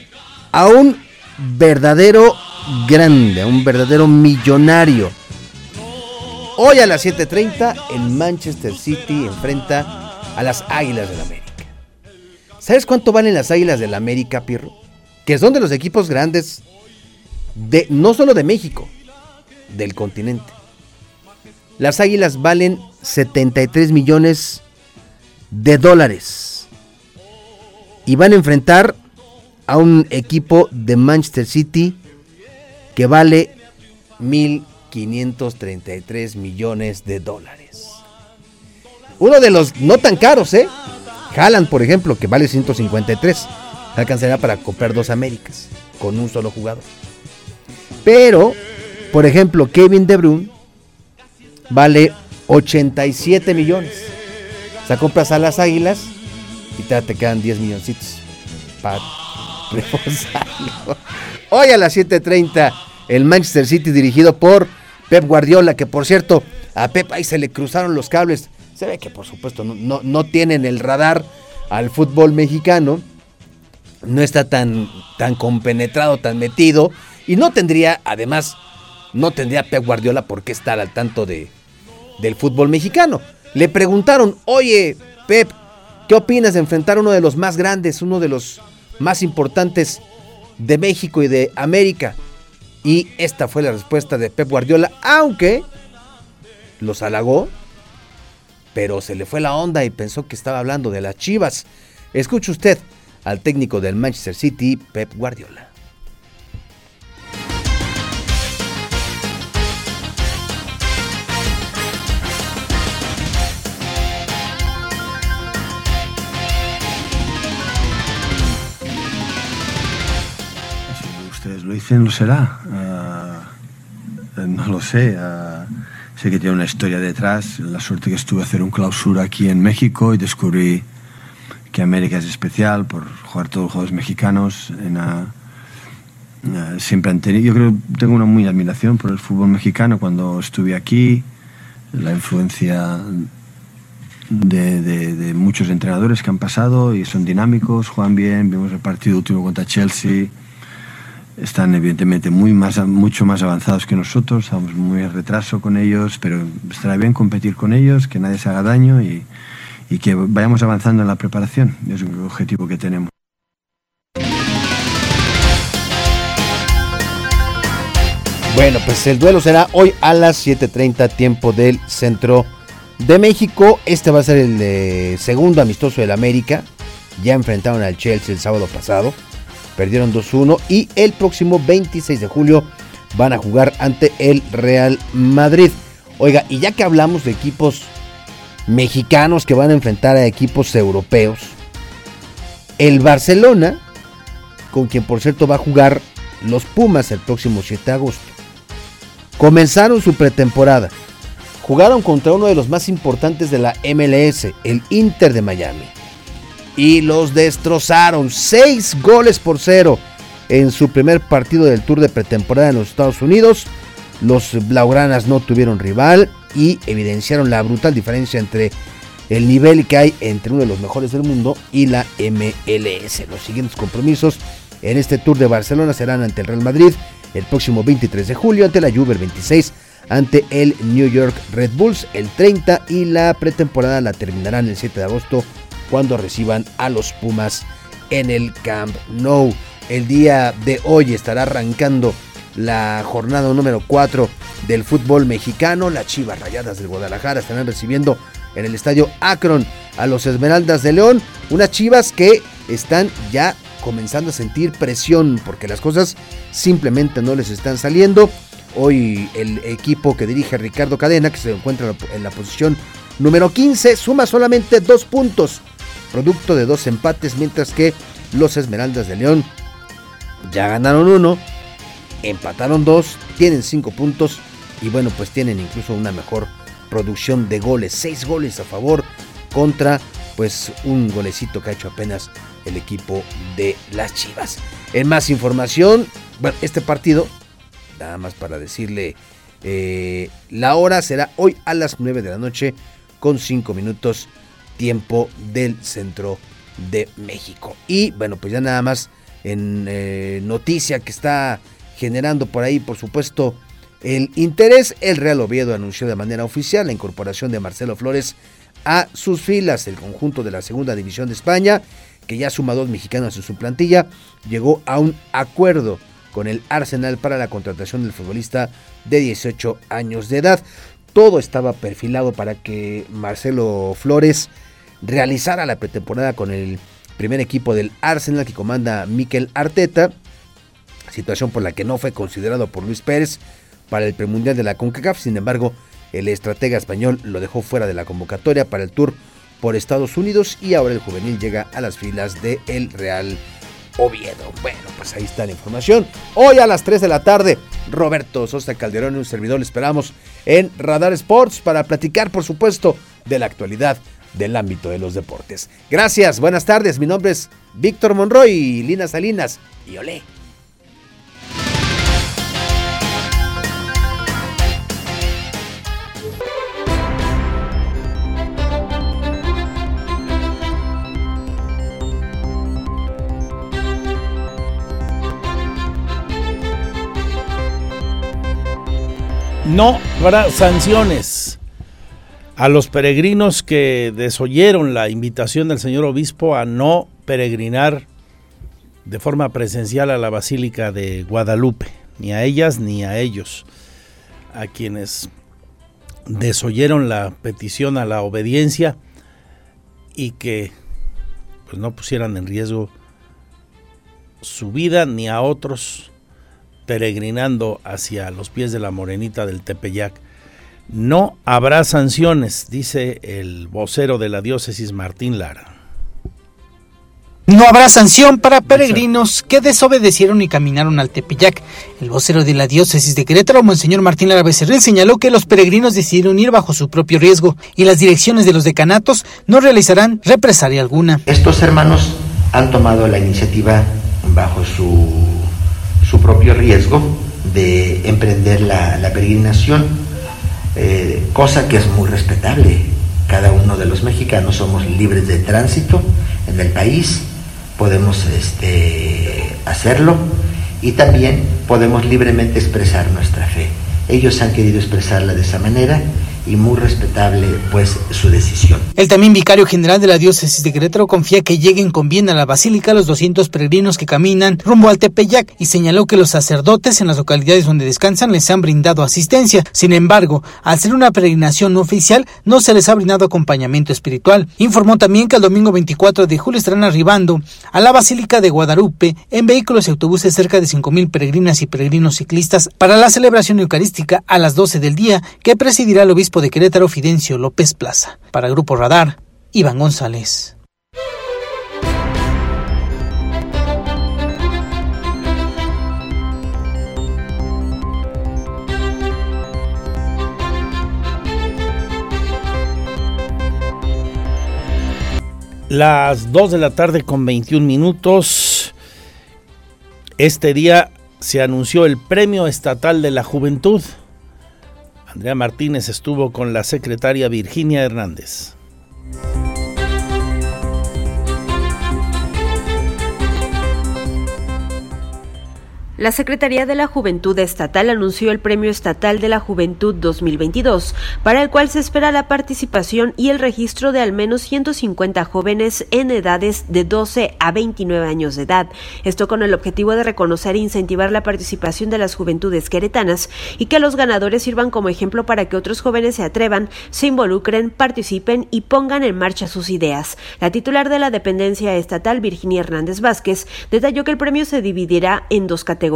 a un verdadero grande, a un verdadero millonario. Hoy a las 7:30 el Manchester City enfrenta a las Águilas del América. ¿Sabes cuánto valen las Águilas del América, Pirro? Que son de los equipos grandes de no solo de México, del continente. Las Águilas valen 73 millones de dólares. Y van a enfrentar a un equipo de Manchester City que vale 1.533 millones de dólares. Uno de los no tan caros, ¿eh? Haaland, por ejemplo, que vale 153. Alcanzará para comprar dos Américas con un solo jugador. Pero, por ejemplo, Kevin De Bruyne vale 87 millones. O sea, compras a las águilas y te, te quedan 10 milloncitos para reforzarlo. Hoy a las 7:30, el Manchester City dirigido por Pep Guardiola, que por cierto, a Pep ahí se le cruzaron los cables. Se ve que por supuesto no, no, no tienen el radar al fútbol mexicano. No está tan, tan compenetrado, tan metido. Y no tendría, además, no tendría Pep Guardiola por qué estar al tanto de, del fútbol mexicano. Le preguntaron, oye, Pep, ¿qué opinas de enfrentar uno de los más grandes, uno de los más importantes de México y de América? Y esta fue la respuesta de Pep Guardiola, aunque los halagó, pero se le fue la onda y pensó que estaba hablando de las Chivas. Escuche usted al técnico del Manchester City, Pep Guardiola. Lo dicen, lo será. Uh, no lo sé. Uh, sé que tiene una historia detrás. La suerte que estuve a hacer un clausura aquí en México y descubrí que América es especial por jugar todos los juegos mexicanos. En, siempre han tenido, yo creo tengo una muy admiración por el fútbol mexicano cuando estuve aquí, la influencia de, de, de, muchos entrenadores que han pasado y son dinámicos, juegan bien, vimos el partido último contra Chelsea están evidentemente muy más, mucho más avanzados que nosotros, estamos muy en retraso con ellos, pero estará bien competir con ellos, que nadie se haga daño y, y que vayamos avanzando en la preparación. Es un objetivo que tenemos. Bueno, pues el duelo será hoy a las 7.30 tiempo del centro de México. Este va a ser el eh, segundo amistoso del América. Ya enfrentaron al Chelsea el sábado pasado perdieron 2-1 y el próximo 26 de julio van a jugar ante el Real Madrid. Oiga, y ya que hablamos de equipos mexicanos que van a enfrentar a equipos europeos, el Barcelona, con quien por cierto va a jugar los Pumas el próximo 7 de agosto, comenzaron su pretemporada. Jugaron contra uno de los más importantes de la MLS, el Inter de Miami y los destrozaron. Seis goles por cero en su primer partido del Tour de pretemporada en los Estados Unidos. Los Blaugranas no tuvieron rival y evidenciaron la brutal diferencia entre el nivel que hay entre uno de los mejores del mundo y la MLS. Los siguientes compromisos en este Tour de Barcelona serán ante el Real Madrid el próximo 23 de julio, ante la Juve el 26, ante el New York Red Bulls el 30 y la pretemporada la terminarán el 7 de agosto cuando reciban a los Pumas en el Camp Nou. El día de hoy estará arrancando la jornada número 4 del fútbol mexicano. Las Chivas Rayadas del Guadalajara estarán recibiendo en el estadio Akron a los Esmeraldas de León. Unas Chivas que están ya comenzando a sentir presión porque las cosas simplemente no les están saliendo. Hoy el equipo que dirige Ricardo Cadena, que se encuentra en la posición número 15, suma solamente dos puntos, producto de dos empates, mientras que los Esmeraldas de León ya ganaron uno, empataron dos, tienen cinco puntos y bueno, pues tienen incluso una mejor producción de goles, seis goles a favor contra pues un golecito que ha hecho apenas el equipo de las Chivas. En más información, bueno, este partido, nada más para decirle, eh, la hora será hoy a las 9 de la noche con 5 minutos tiempo del centro de México. Y bueno, pues ya nada más en eh, noticia que está generando por ahí, por supuesto, el interés, el Real Oviedo anunció de manera oficial la incorporación de Marcelo Flores a sus filas. El conjunto de la Segunda División de España, que ya suma dos mexicanos en su plantilla, llegó a un acuerdo con el Arsenal para la contratación del futbolista de 18 años de edad. Todo estaba perfilado para que Marcelo Flores realizara la pretemporada con el primer equipo del Arsenal que comanda Mikel Arteta, situación por la que no fue considerado por Luis Pérez para el premundial de la CONCACAF, sin embargo, el estratega español lo dejó fuera de la convocatoria para el tour por Estados Unidos y ahora el juvenil llega a las filas del el Real Oviedo. Bueno, pues ahí está la información. Hoy a las 3 de la tarde, Roberto Sosa Calderón y un servidor le esperamos en Radar Sports para platicar, por supuesto, de la actualidad del ámbito de los deportes. Gracias, buenas tardes. Mi nombre es Víctor Monroy, Lina Salinas y Olé. No habrá sanciones a los peregrinos que desoyeron la invitación del señor obispo a no peregrinar de forma presencial a la Basílica de Guadalupe, ni a ellas ni a ellos, a quienes desoyeron la petición a la obediencia y que pues no pusieran en riesgo su vida ni a otros peregrinando hacia los pies de la morenita del Tepeyac. No habrá sanciones, dice el vocero de la diócesis Martín Lara. No habrá sanción para peregrinos que desobedecieron y caminaron al Tepeyac. El vocero de la diócesis de Querétaro, Monseñor Martín Lara Becerril, señaló que los peregrinos decidieron ir bajo su propio riesgo y las direcciones de los decanatos no realizarán represalia alguna. Estos hermanos han tomado la iniciativa bajo su su propio riesgo de emprender la, peregrinación, eh, cosa que es muy respetable. Cada uno de los mexicanos somos libres de tránsito en el país, podemos este, hacerlo y también podemos libremente expresar nuestra fe. Ellos han querido expresarla de esa manera y muy respetable pues su decisión. El también vicario general de la diócesis de Querétaro confía que lleguen con bien a la basílica los 200 peregrinos que caminan rumbo al Tepeyac y señaló que los sacerdotes en las localidades donde descansan les han brindado asistencia. Sin embargo, al ser una peregrinación no oficial, no se les ha brindado acompañamiento espiritual. Informó también que el domingo 24 de julio estarán arribando a la Basílica de Guadalupe en vehículos y autobuses cerca de 5.000 peregrinas y peregrinos ciclistas para la celebración eucarística a las 12 del día que presidirá el obispo de Querétaro Fidencio López Plaza. Para Grupo Radar, Iván González. Las 2 de la tarde con 21 minutos. Este día se anunció el Premio Estatal de la Juventud. Andrea Martínez estuvo con la secretaria Virginia Hernández. La Secretaría de la Juventud Estatal anunció el Premio Estatal de la Juventud 2022, para el cual se espera la participación y el registro de al menos 150 jóvenes en edades de 12 a 29 años de edad. Esto con el objetivo de reconocer e incentivar la participación de las juventudes queretanas y que los ganadores sirvan como ejemplo para que otros jóvenes se atrevan, se involucren, participen y pongan en marcha sus ideas. La titular de la dependencia estatal, Virginia Hernández Vázquez, detalló que el premio se dividirá en dos categorías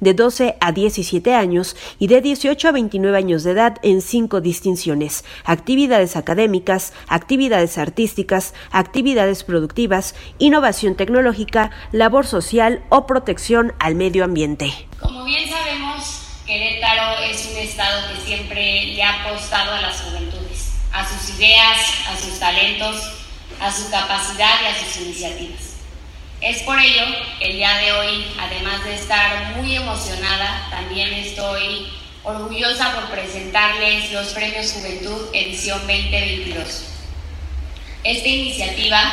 de 12 a 17 años y de 18 a 29 años de edad en cinco distinciones, actividades académicas, actividades artísticas, actividades productivas, innovación tecnológica, labor social o protección al medio ambiente. Como bien sabemos, Querétaro es un estado que siempre le ha apostado a las juventudes, a sus ideas, a sus talentos, a su capacidad y a sus iniciativas. Es por ello que el día de hoy, además de estar muy emocionada, también estoy orgullosa por presentarles los Premios Juventud Edición 2022. Esta iniciativa,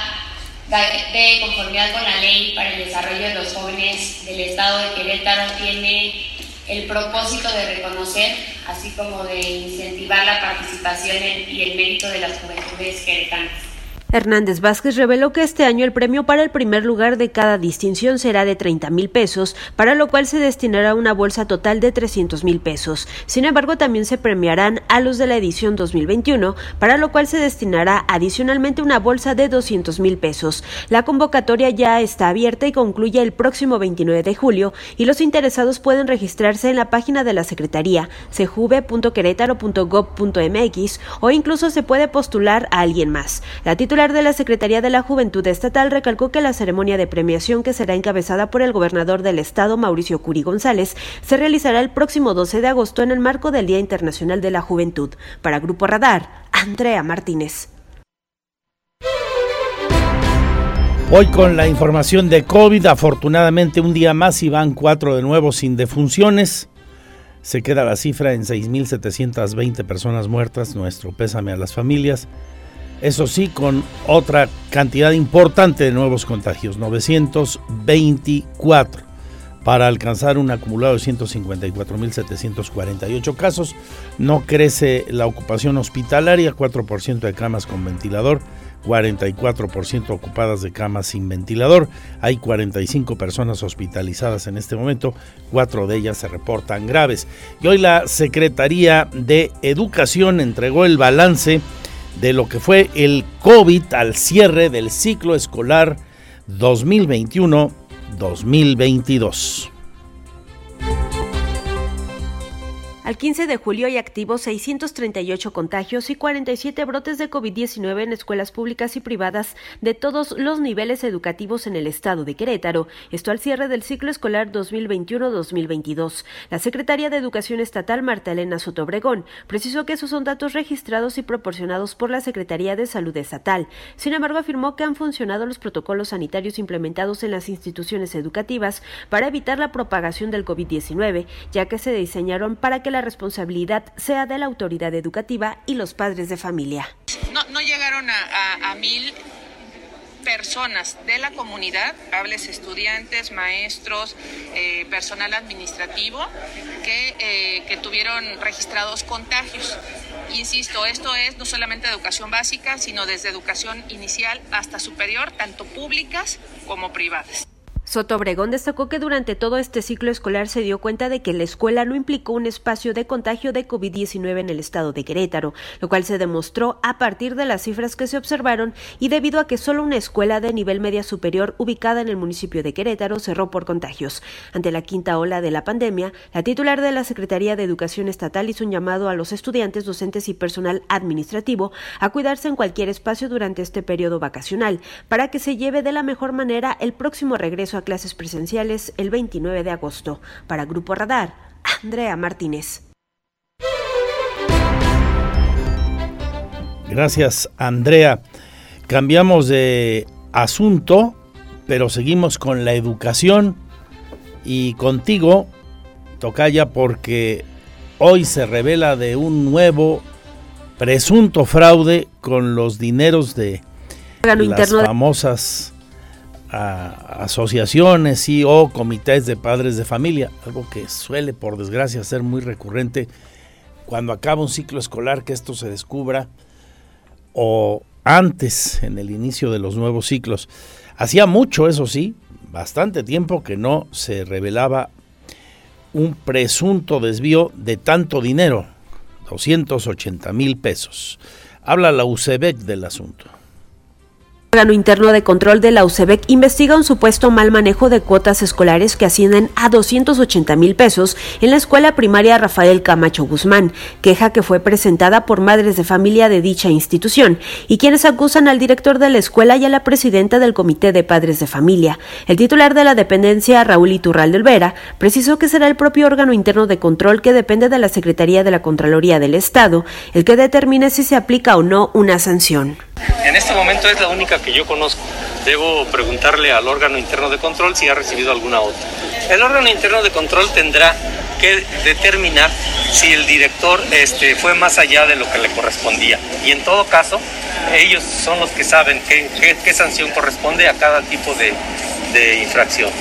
de conformidad con la ley para el desarrollo de los jóvenes del Estado de Querétaro, tiene el propósito de reconocer, así como de incentivar la participación y el mérito de las juventudes queretanas. Hernández Vázquez reveló que este año el premio para el primer lugar de cada distinción será de 30 mil pesos, para lo cual se destinará una bolsa total de 300 mil pesos. Sin embargo, también se premiarán a los de la edición 2021, para lo cual se destinará adicionalmente una bolsa de 200 mil pesos. La convocatoria ya está abierta y concluye el próximo 29 de julio y los interesados pueden registrarse en la página de la Secretaría, sejuve.querétaro.gov.mx o incluso se puede postular a alguien más. La titular de la Secretaría de la Juventud Estatal recalcó que la ceremonia de premiación que será encabezada por el gobernador del estado, Mauricio Curi González, se realizará el próximo 12 de agosto en el marco del Día Internacional de la Juventud. Para Grupo Radar, Andrea Martínez. Hoy con la información de COVID, afortunadamente un día más y van cuatro de nuevo sin defunciones. Se queda la cifra en 6.720 personas muertas. Nuestro pésame a las familias eso sí, con otra cantidad importante de nuevos contagios, 924, para alcanzar un acumulado de 154.748 casos. No crece la ocupación hospitalaria, 4% de camas con ventilador, 44% ocupadas de camas sin ventilador. Hay 45 personas hospitalizadas en este momento, cuatro de ellas se reportan graves. Y hoy la Secretaría de Educación entregó el balance de lo que fue el COVID al cierre del ciclo escolar 2021-2022. Al 15 de julio hay activos 638 contagios y 47 brotes de COVID-19 en escuelas públicas y privadas de todos los niveles educativos en el estado de Querétaro. Esto al cierre del ciclo escolar 2021-2022. La secretaria de Educación Estatal, Marta Elena Sotobregón, precisó que esos son datos registrados y proporcionados por la Secretaría de Salud Estatal. Sin embargo, afirmó que han funcionado los protocolos sanitarios implementados en las instituciones educativas para evitar la propagación del COVID-19, ya que se diseñaron para que la responsabilidad sea de la autoridad educativa y los padres de familia. No, llegaron a, mil personas de la comunidad, hables estudiantes, maestros, eh, personal administrativo, eh, que tuvieron registrados contagios. Insisto, esto es no solamente educación básica, sino desde educación inicial hasta superior, tanto públicas como privadas. Soto Obregón destacó que durante todo este ciclo escolar se dio cuenta de que la escuela no implicó un espacio de contagio de COVID-19 en el estado de Querétaro, lo cual se demostró a partir de las cifras que se observaron y debido a que solo una escuela de nivel media superior ubicada en el municipio de Querétaro cerró por contagios. Ante la quinta ola de la pandemia, la titular de la Secretaría de Educación Estatal hizo un llamado a los estudiantes, docentes y personal administrativo a cuidarse en cualquier espacio durante este periodo vacacional para que se lleve de la mejor manera el próximo regreso a clases presenciales el 29 de agosto. Para Grupo Radar, Andrea Martínez. Gracias, Andrea. Cambiamos de asunto, pero seguimos con la educación y contigo, Tocaya, porque hoy se revela de un nuevo presunto fraude con los dineros de las famosas a asociaciones y o comités de padres de familia, algo que suele por desgracia ser muy recurrente cuando acaba un ciclo escolar que esto se descubra o antes en el inicio de los nuevos ciclos. Hacía mucho, eso sí, bastante tiempo que no se revelaba un presunto desvío de tanto dinero, 280 mil pesos. Habla la UCEBEC del asunto órgano interno de control de la UCEBEC investiga un supuesto mal manejo de cuotas escolares que ascienden a 280 mil pesos en la escuela primaria Rafael Camacho Guzmán, queja que fue presentada por madres de familia de dicha institución y quienes acusan al director de la escuela y a la presidenta del Comité de Padres de Familia. El titular de la dependencia, Raúl Iturralde Olvera, precisó que será el propio órgano interno de control que depende de la Secretaría de la Contraloría del Estado el que determine si se aplica o no una sanción. En este momento es la única que yo conozco. Debo preguntarle al órgano interno de control si ha recibido alguna otra. El órgano interno de control tendrá que determinar si el director este, fue más allá de lo que le correspondía. Y en todo caso, ellos son los que saben qué, sanción corresponde a cada tipo de infracción.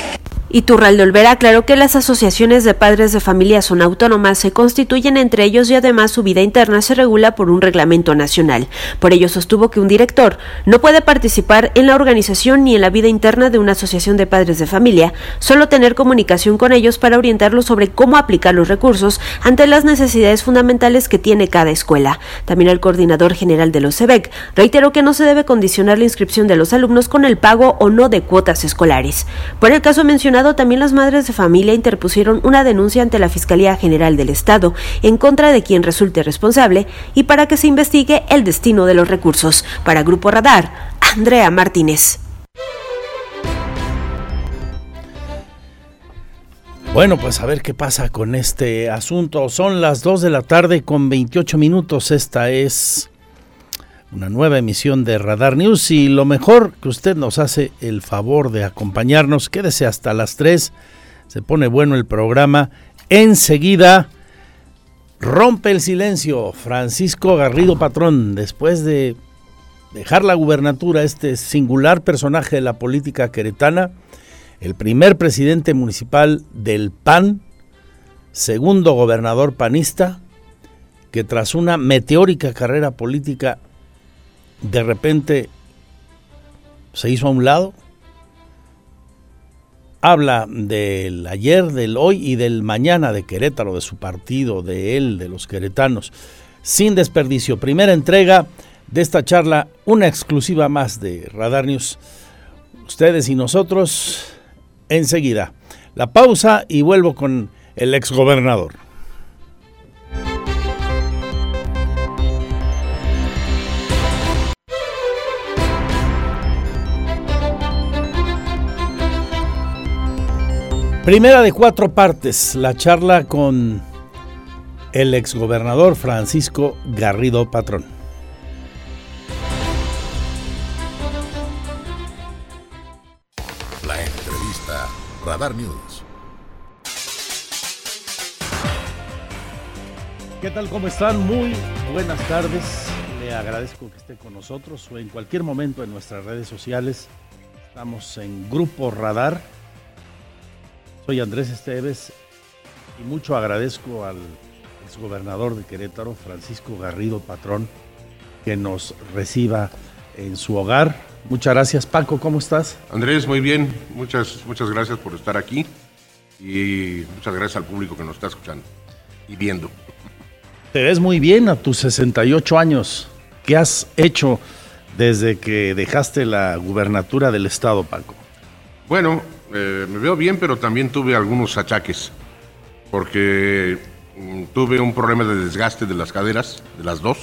Iturralde Olvera aclaró que las asociaciones de padres de familia son autónomas, se constituyen entre ellos y además su vida interna se regula por un reglamento nacional. Por ello sostuvo que un director no puede participar en la organización ni en la vida interna de una asociación de padres de familia, solo tener comunicación con ellos para orientarlos sobre cómo aplicar los recursos ante las necesidades fundamentales que tiene cada escuela. También el coordinador general de los CEBEC reiteró que no se debe condicionar la inscripción de los alumnos con el pago o no de cuotas escolares. Por el caso mencionado también las madres de familia interpusieron una denuncia ante la Fiscalía General del Estado en contra de quien resulte responsable y para que se investigue el destino de los recursos. Para Grupo Radar, Andrea Martínez. Bueno, pues a ver qué pasa con este asunto. Son las 2 de la tarde con 28 minutos. Esta es una nueva emisión de Radar News y lo mejor que usted nos hace el favor de acompañarnos, quédese hasta las 3, se pone bueno el programa, enseguida rompe el silencio Francisco Garrido Patrón, después de dejar la gubernatura, este singular personaje de la política queretana, el primer presidente municipal del PAN, segundo gobernador panista, que tras una meteórica carrera política de repente se hizo a un lado. Habla del ayer, del hoy y del mañana de Querétaro, de su partido, de él, de los queretanos. Sin desperdicio. Primera entrega de esta charla, una exclusiva más de Radar News. Ustedes y nosotros enseguida. La pausa y vuelvo con el exgobernador. Primera de cuatro partes, la charla con el exgobernador Francisco Garrido Patrón. La entrevista Radar News. ¿Qué tal? ¿Cómo están? Muy buenas tardes. Le agradezco que esté con nosotros o en cualquier momento en nuestras redes sociales. Estamos en Grupo Radar soy Andrés Esteves y mucho agradezco al exgobernador de Querétaro, Francisco Garrido Patrón, que nos reciba en su hogar. Muchas gracias, Paco, ¿cómo estás? Andrés, muy bien, muchas, muchas gracias por estar aquí y muchas gracias al público que nos está escuchando y viendo. Te ves muy bien a tus 68 años. ¿Qué has hecho desde que dejaste la gubernatura del estado, Paco? Bueno, eh, me veo bien, pero también tuve algunos achaques, porque mm, tuve un problema de desgaste de las caderas, de las dos,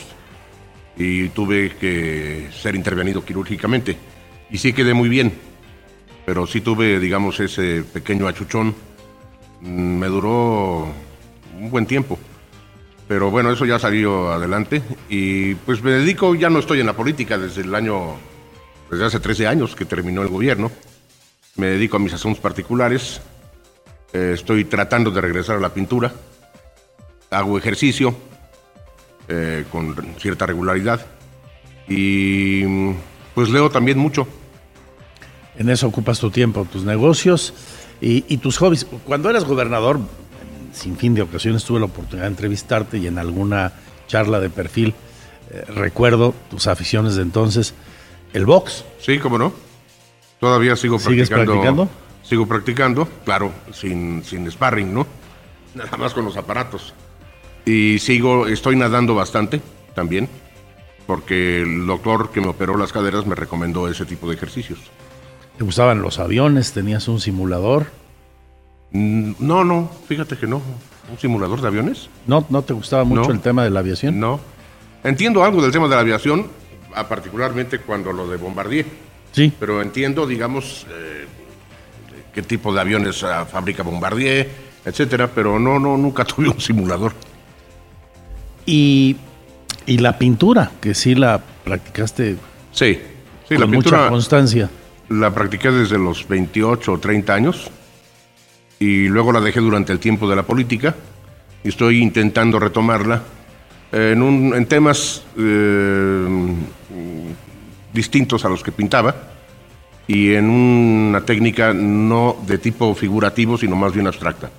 y tuve que ser intervenido quirúrgicamente. Y sí quedé muy bien, pero sí tuve, digamos, ese pequeño achuchón. Mm, me duró un buen tiempo. Pero bueno, eso ya salió adelante y pues me dedico, ya no estoy en la política desde el año, desde hace 13 años que terminó el gobierno me dedico a mis asuntos particulares, eh, estoy tratando de regresar a la pintura, hago ejercicio eh, con cierta regularidad y pues leo también mucho. En eso ocupas tu tiempo, tus negocios y, y tus hobbies. Cuando eras gobernador, sin fin de ocasiones tuve la oportunidad de entrevistarte y en alguna charla de perfil eh, recuerdo tus aficiones de entonces. El box. Sí, cómo no. Todavía sigo ¿Sigues practicando. practicando? Sigo practicando, claro, sin, sin sparring, ¿no? Nada más con los aparatos. Y sigo, estoy nadando bastante también, porque el doctor que me operó las caderas me recomendó ese tipo de ejercicios. ¿Te gustaban los aviones? ¿Tenías un simulador? Mm, No, no, fíjate que no. ¿Un simulador de aviones? ¿No, no te gustaba mucho No. el tema de la aviación? No. Entiendo algo del tema de la aviación, particularmente cuando lo de Bombardier. Sí. Pero entiendo, digamos, eh, qué tipo de aviones ah, fabrica Bombardier, etcétera, pero no, no, nunca tuve un simulador. Y, y la pintura, que sí la practicaste Sí, sí, con la mucha constancia. la practiqué desde los 28 o 30 años y luego la dejé durante el tiempo de la política y estoy intentando retomarla en, un, en temas eh, distintos a los que pintaba y en una técnica no de tipo figurativo, sino más bien abstracta.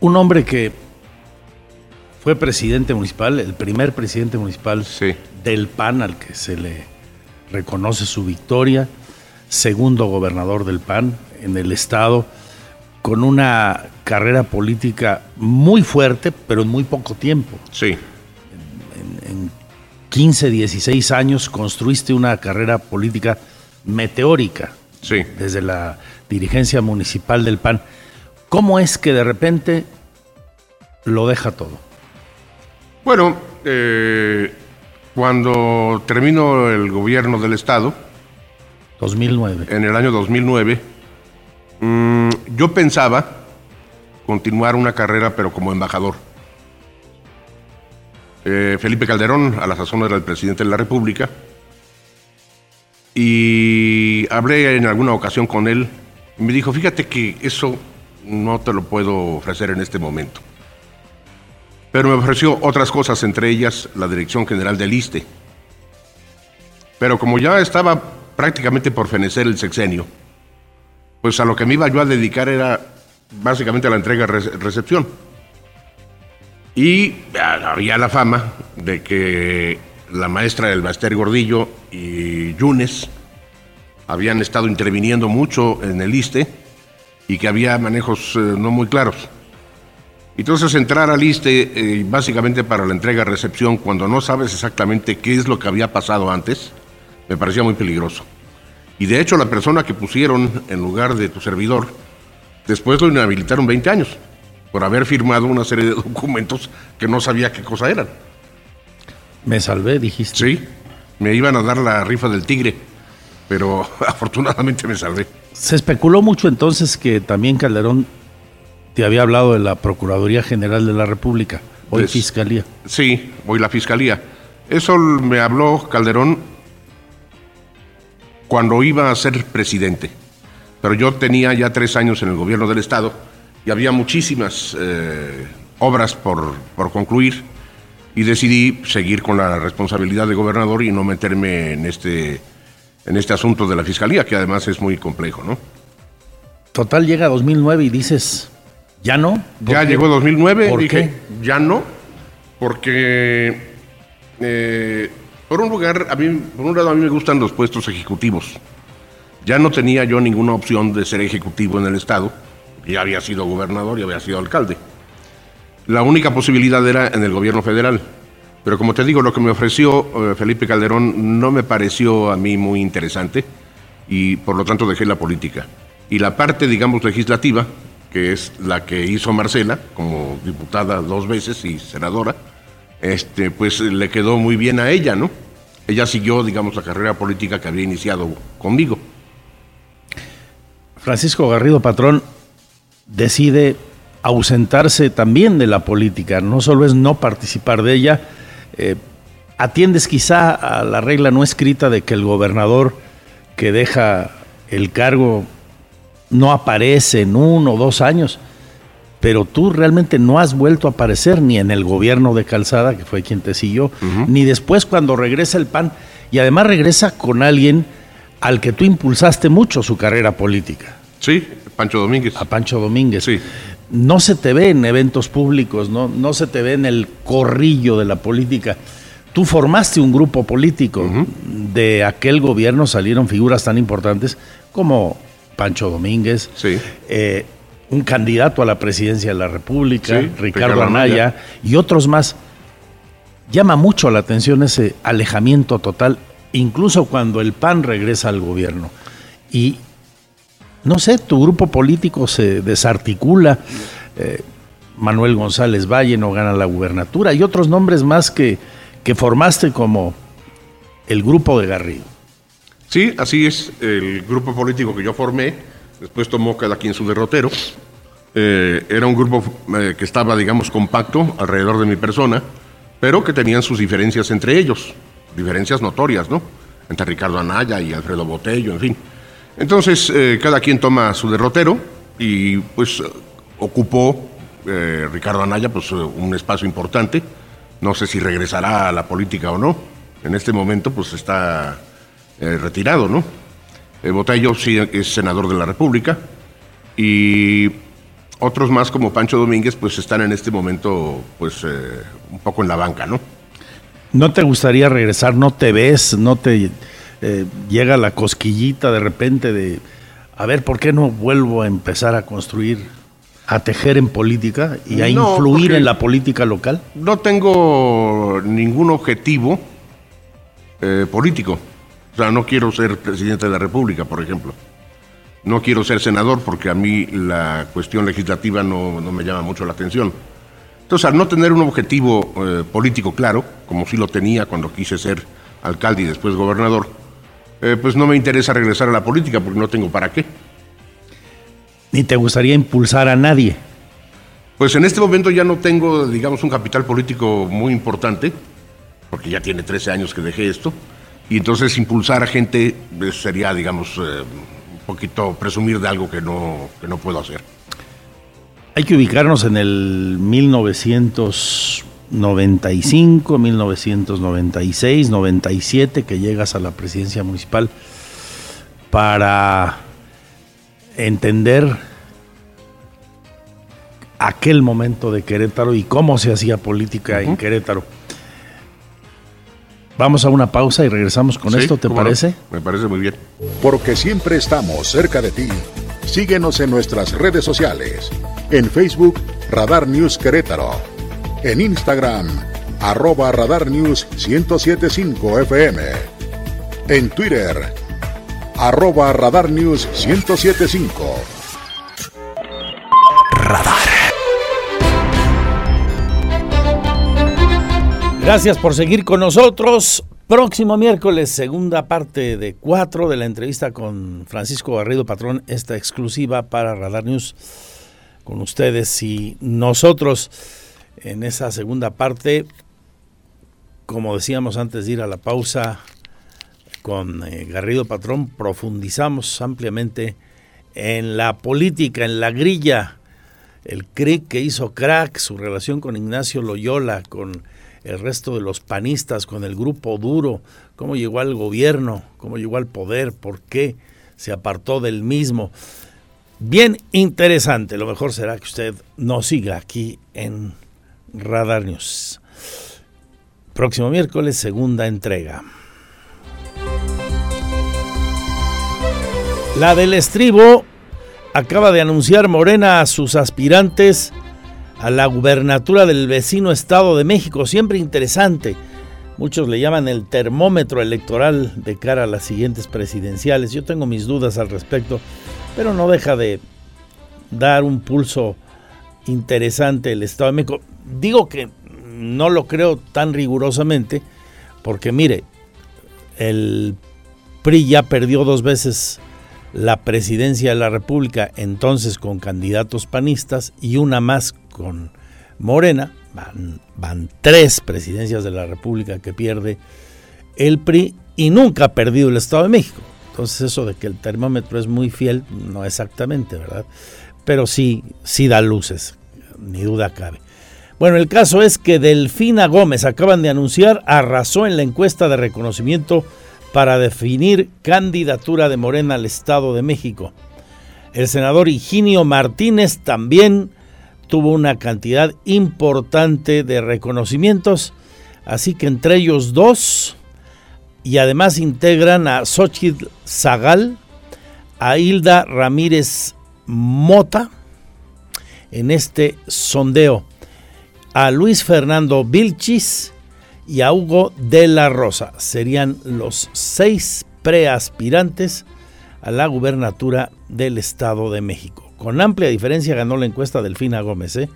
Un hombre que fue presidente municipal, el primer presidente municipal del PAN al que se le reconoce su victoria, segundo gobernador del PAN en el estado, con una carrera política muy fuerte, pero en muy poco tiempo. Sí. En, en 15, 16 años construiste una carrera política meteórica. Sí. Desde la dirigencia municipal del PAN. ¿Cómo es que de repente lo deja todo? Bueno, eh, cuando terminó el gobierno del Estado, 2009. En el año 2009, mm, yo pensaba continuar una carrera, pero como embajador. Eh, Felipe Calderón, a la sazón era el presidente de la República, y hablé en alguna ocasión con él, me dijo, fíjate que eso no te lo puedo ofrecer en este momento. Pero me ofreció otras cosas, entre ellas la Dirección General del ISTE. Pero como ya estaba prácticamente por fenecer el sexenio, pues a lo que me iba yo a dedicar era básicamente a la entrega-recepción. Y había la fama de que la maestra del Baster Gordillo y Yunes habían estado interviniendo mucho en el ISTE y que había manejos eh, no muy claros. Entonces entrar al ISTE eh, básicamente para la entrega-recepción cuando no sabes exactamente qué es lo que había pasado antes, me parecía muy peligroso. Y de hecho la persona que pusieron en lugar de tu servidor, después lo inhabilitaron 20 años por haber firmado una serie de documentos que no sabía qué cosa eran. Me salvé, dijiste. Sí, me iban a dar la rifa del tigre, pero afortunadamente me salvé. Se especuló mucho entonces que también Calderón te había hablado de la Procuraduría General de la República, hoy Pues, Fiscalía. Sí, hoy la fiscalía. Eso me habló Calderón cuando iba a ser presidente. Pero yo tenía ya tres años en el gobierno del Estado y había muchísimas eh, obras por, por concluir y decidí seguir con la responsabilidad de gobernador y no meterme en este, en este asunto de la fiscalía, que además es muy complejo, ¿no? Total llega 2009 y dices, ¿ya no? ¿Por Ya qué? llegó 2009, ¿Por dije, qué? ya no, porque eh, por un lugar, a mí, por un lado a mí me gustan los puestos ejecutivos. Ya no tenía yo ninguna opción de ser ejecutivo en el Estado, ya había sido gobernador y había sido alcalde. La única posibilidad era en el gobierno federal. Pero como te digo, lo que me ofreció eh, Felipe Calderón no me pareció a mí muy interesante y por lo tanto dejé la política. Y la parte, digamos, legislativa, que es la que hizo Marcela como diputada dos veces y senadora, este, pues le quedó muy bien a ella, ¿no? Ella siguió, digamos, la carrera política que había iniciado conmigo. Francisco Garrido Patrón decide ausentarse también de la política, no solo es no participar de ella, eh, atiendes quizá a la regla no escrita de que el gobernador que deja el cargo no aparece en uno o dos años, pero tú realmente no has vuelto a aparecer ni en el gobierno de Calzada, que fue quien te siguió, ni después cuando regresa el PAN, y además regresa con alguien al que tú impulsaste mucho su carrera política. Sí, Pancho Domínguez. A Pancho Domínguez. Sí. No se te ve en eventos públicos, no, no se te ve en el corrillo de la política. Tú formaste un grupo político. De aquel gobierno salieron figuras tan importantes como Pancho Domínguez, eh, un candidato a la presidencia de la República, Sí, Ricardo, Anaya. y otros más. Llama mucho la atención ese alejamiento total, incluso cuando el PAN regresa al gobierno. Y no sé, tu grupo político se desarticula. eh, Manuel González Valle no gana la gubernatura y otros nombres más que, que formaste como el grupo de Garrido. Sí, así es. El grupo político que yo formé, después tomó cada quien su derrotero. Eh, era un grupo eh, que estaba, digamos, compacto alrededor de mi persona, pero que tenían sus diferencias entre ellos, diferencias notorias, ¿no? Entre Ricardo Anaya y Alfredo Botello, en fin. Entonces, eh, cada quien toma su derrotero y pues ocupó eh, Ricardo Anaya pues un espacio importante. No sé si regresará a la política o no. En este momento pues está eh, retirado, ¿no? Botello sí es senador de la República y otros más como Pancho Domínguez pues están en este momento pues un poco en la banca, ¿no? ¿No te gustaría regresar? ¿No te ves? ¿No te eh, llega la cosquillita de repente de, a ver, ¿por qué no vuelvo a empezar a construir, a tejer en política y a No, influir en la política local? No tengo ningún objetivo eh, político. O sea, no quiero ser presidente de la República, por ejemplo. No quiero ser senador porque a mí la cuestión legislativa no, no me llama mucho la atención. Entonces, al no tener un objetivo eh, político claro, como sí lo tenía cuando quise ser alcalde y después gobernador, eh, pues no me interesa regresar a la política porque no tengo para qué. Ni te gustaría impulsar a nadie. Pues en este momento ya no tengo, digamos, un capital político muy importante, porque ya tiene 13 años que dejé esto, y entonces impulsar a gente eh, sería, digamos, eh, un poquito presumir de algo que no, que no puedo hacer. Hay que ubicarnos en el 1995, 1996, 97, que llegas a la presidencia municipal para entender aquel momento de Querétaro y cómo se hacía política en Querétaro. Vamos a una pausa y regresamos con Sí, esto, ¿te no. parece? Me parece muy bien. Porque siempre estamos cerca de ti. Síguenos en nuestras redes sociales. En Facebook, Radar News Querétaro. En Instagram, arroba Radar News 1075 FM. En Twitter, arroba Radar News 1075. Gracias por seguir con nosotros. Próximo miércoles, segunda parte de cuatro de la entrevista con Francisco Garrido Patrón, esta exclusiva para Radar News con ustedes y nosotros. En esa segunda parte, como decíamos antes de ir a la pausa, con eh, Garrido Patrón profundizamos ampliamente en la política, en la grilla, el CRIC que hizo crack, su relación con Ignacio Loyola, con el resto de los panistas, con el grupo duro, cómo llegó al gobierno, cómo llegó al poder, por qué se apartó del mismo. Bien interesante, lo mejor será que usted nos siga aquí en Radar News. Próximo miércoles, segunda entrega. La del estribo acaba de anunciar Morena a sus aspirantes a la gubernatura del vecino Estado de México. Siempre interesante. Muchos le llaman el termómetro electoral de cara a las siguientes presidenciales. Yo tengo mis dudas al respecto, pero no deja de dar un pulso interesante el Estado de México. Digo que no lo creo tan rigurosamente, porque mire, el PRI ya perdió dos veces la presidencia de la República, entonces con candidatos panistas, y una más con Morena. Van, tres presidencias de la República que pierde el PRI y nunca ha perdido el Estado de México. Entonces eso de que el termómetro es muy fiel, no exactamente, ¿verdad? Pero sí, sí da luces, ni duda cabe. Bueno, el caso es que Delfina Gómez, acaban de anunciar, arrasó en la encuesta de reconocimiento para definir candidatura de Morena al Estado de México. El senador Higinio Martínez también tuvo una cantidad importante de reconocimientos, así que entre ellos dos, y además integran a Xochitl Zagal, a Hilda Ramírez Mota en este sondeo, a Luis Fernando Vilchis y a Hugo de la Rosa. Serían los seis preaspirantes a la gubernatura del Estado de México. Con amplia diferencia ganó la encuesta Delfina Gómez, ¿eh?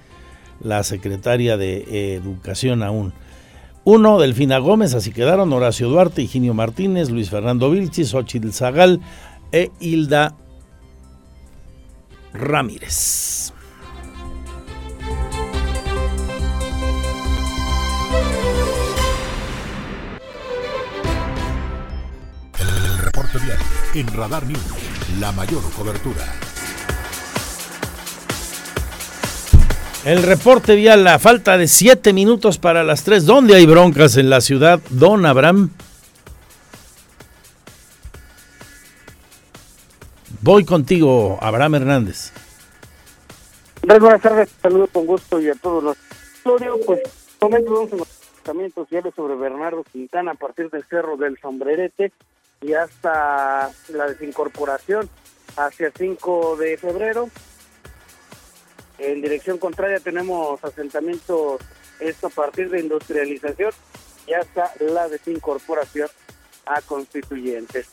la secretaria de Educación aún. Uno, Delfina Gómez, así quedaron Horacio Duarte, Higinio Martínez, Luis Fernando Vilchis, Xochitl Zagal e Hilda Ramírez. El reporte vial en Radar News, la mayor cobertura. El reporte vial, la falta de siete minutos para las tres. ¿Dónde hay broncas en la ciudad, don Abraham? Voy contigo, Abraham Hernández. Buenas tardes, saludo con gusto y a todos los Pues, momento vamos en los tratamientos sociales sobre Bernardo Quintana a partir del Cerro del Sombrerete y hasta la desincorporación hacia 5 de febrero. En dirección contraria tenemos asentamientos, esto a partir de industrialización y hasta la desincorporación a constituyentes.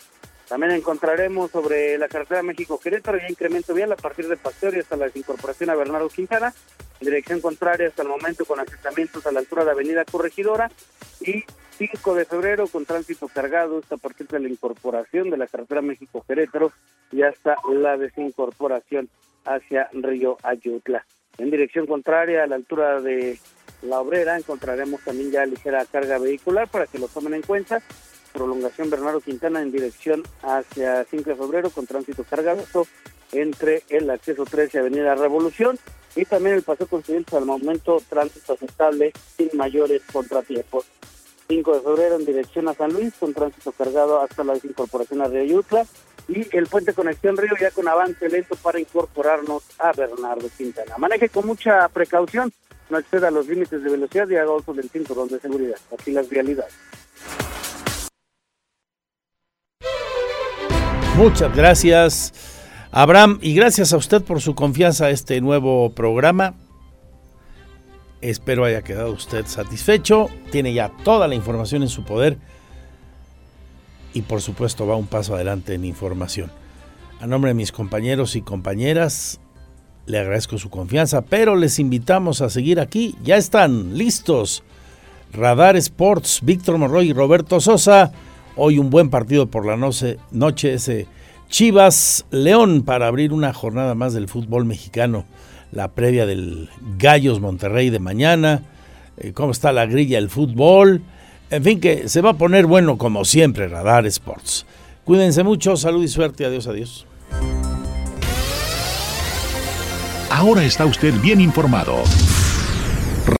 También encontraremos sobre la carretera México-Querétaro ya incremento vial a partir de Pasteur y hasta la desincorporación a Bernardo Quintana. En dirección contraria hasta el momento con asentamientos a la altura de Avenida Corregidora. Y 5 de febrero con tránsito cargado hasta partir de la incorporación de la carretera México-Querétaro y hasta la desincorporación hacia Río Ayutla. En dirección contraria a la altura de la obrera encontraremos también ya ligera carga vehicular para que lo tomen en cuenta prolongación Bernardo Quintana en dirección hacia 5 de febrero con tránsito cargado entre el acceso 13 Avenida Revolución y también el paseo constituyente al momento tránsito aceptable sin mayores contratiempos. 5 de febrero en dirección a San Luis con tránsito cargado hasta la desincorporación a Río Yutla y el puente Conexión Río ya con avance lento para incorporarnos a Bernardo Quintana. Maneje con mucha precaución, no exceda los límites de velocidad y haga uso del cinturón de seguridad. Aquí las vialidades. Muchas gracias, Abraham, y gracias a usted por su confianza a este nuevo programa. Espero haya quedado usted satisfecho. Tiene ya toda la información en su poder y por supuesto va un paso adelante en información. A nombre de mis compañeros y compañeras, le agradezco su confianza, pero les invitamos a seguir aquí. Ya están listos. Radar Sports, Víctor Morroy y Roberto Sosa Hoy un buen partido por la noche, ese Chivas León para abrir una jornada más del fútbol mexicano. La previa del Gallos Monterrey de mañana. Eh, cómo está la grilla del fútbol. En fin, que se va a poner bueno como siempre Radar Sports. Cuídense mucho, salud y suerte. Adiós, adiós. Ahora está usted bien informado.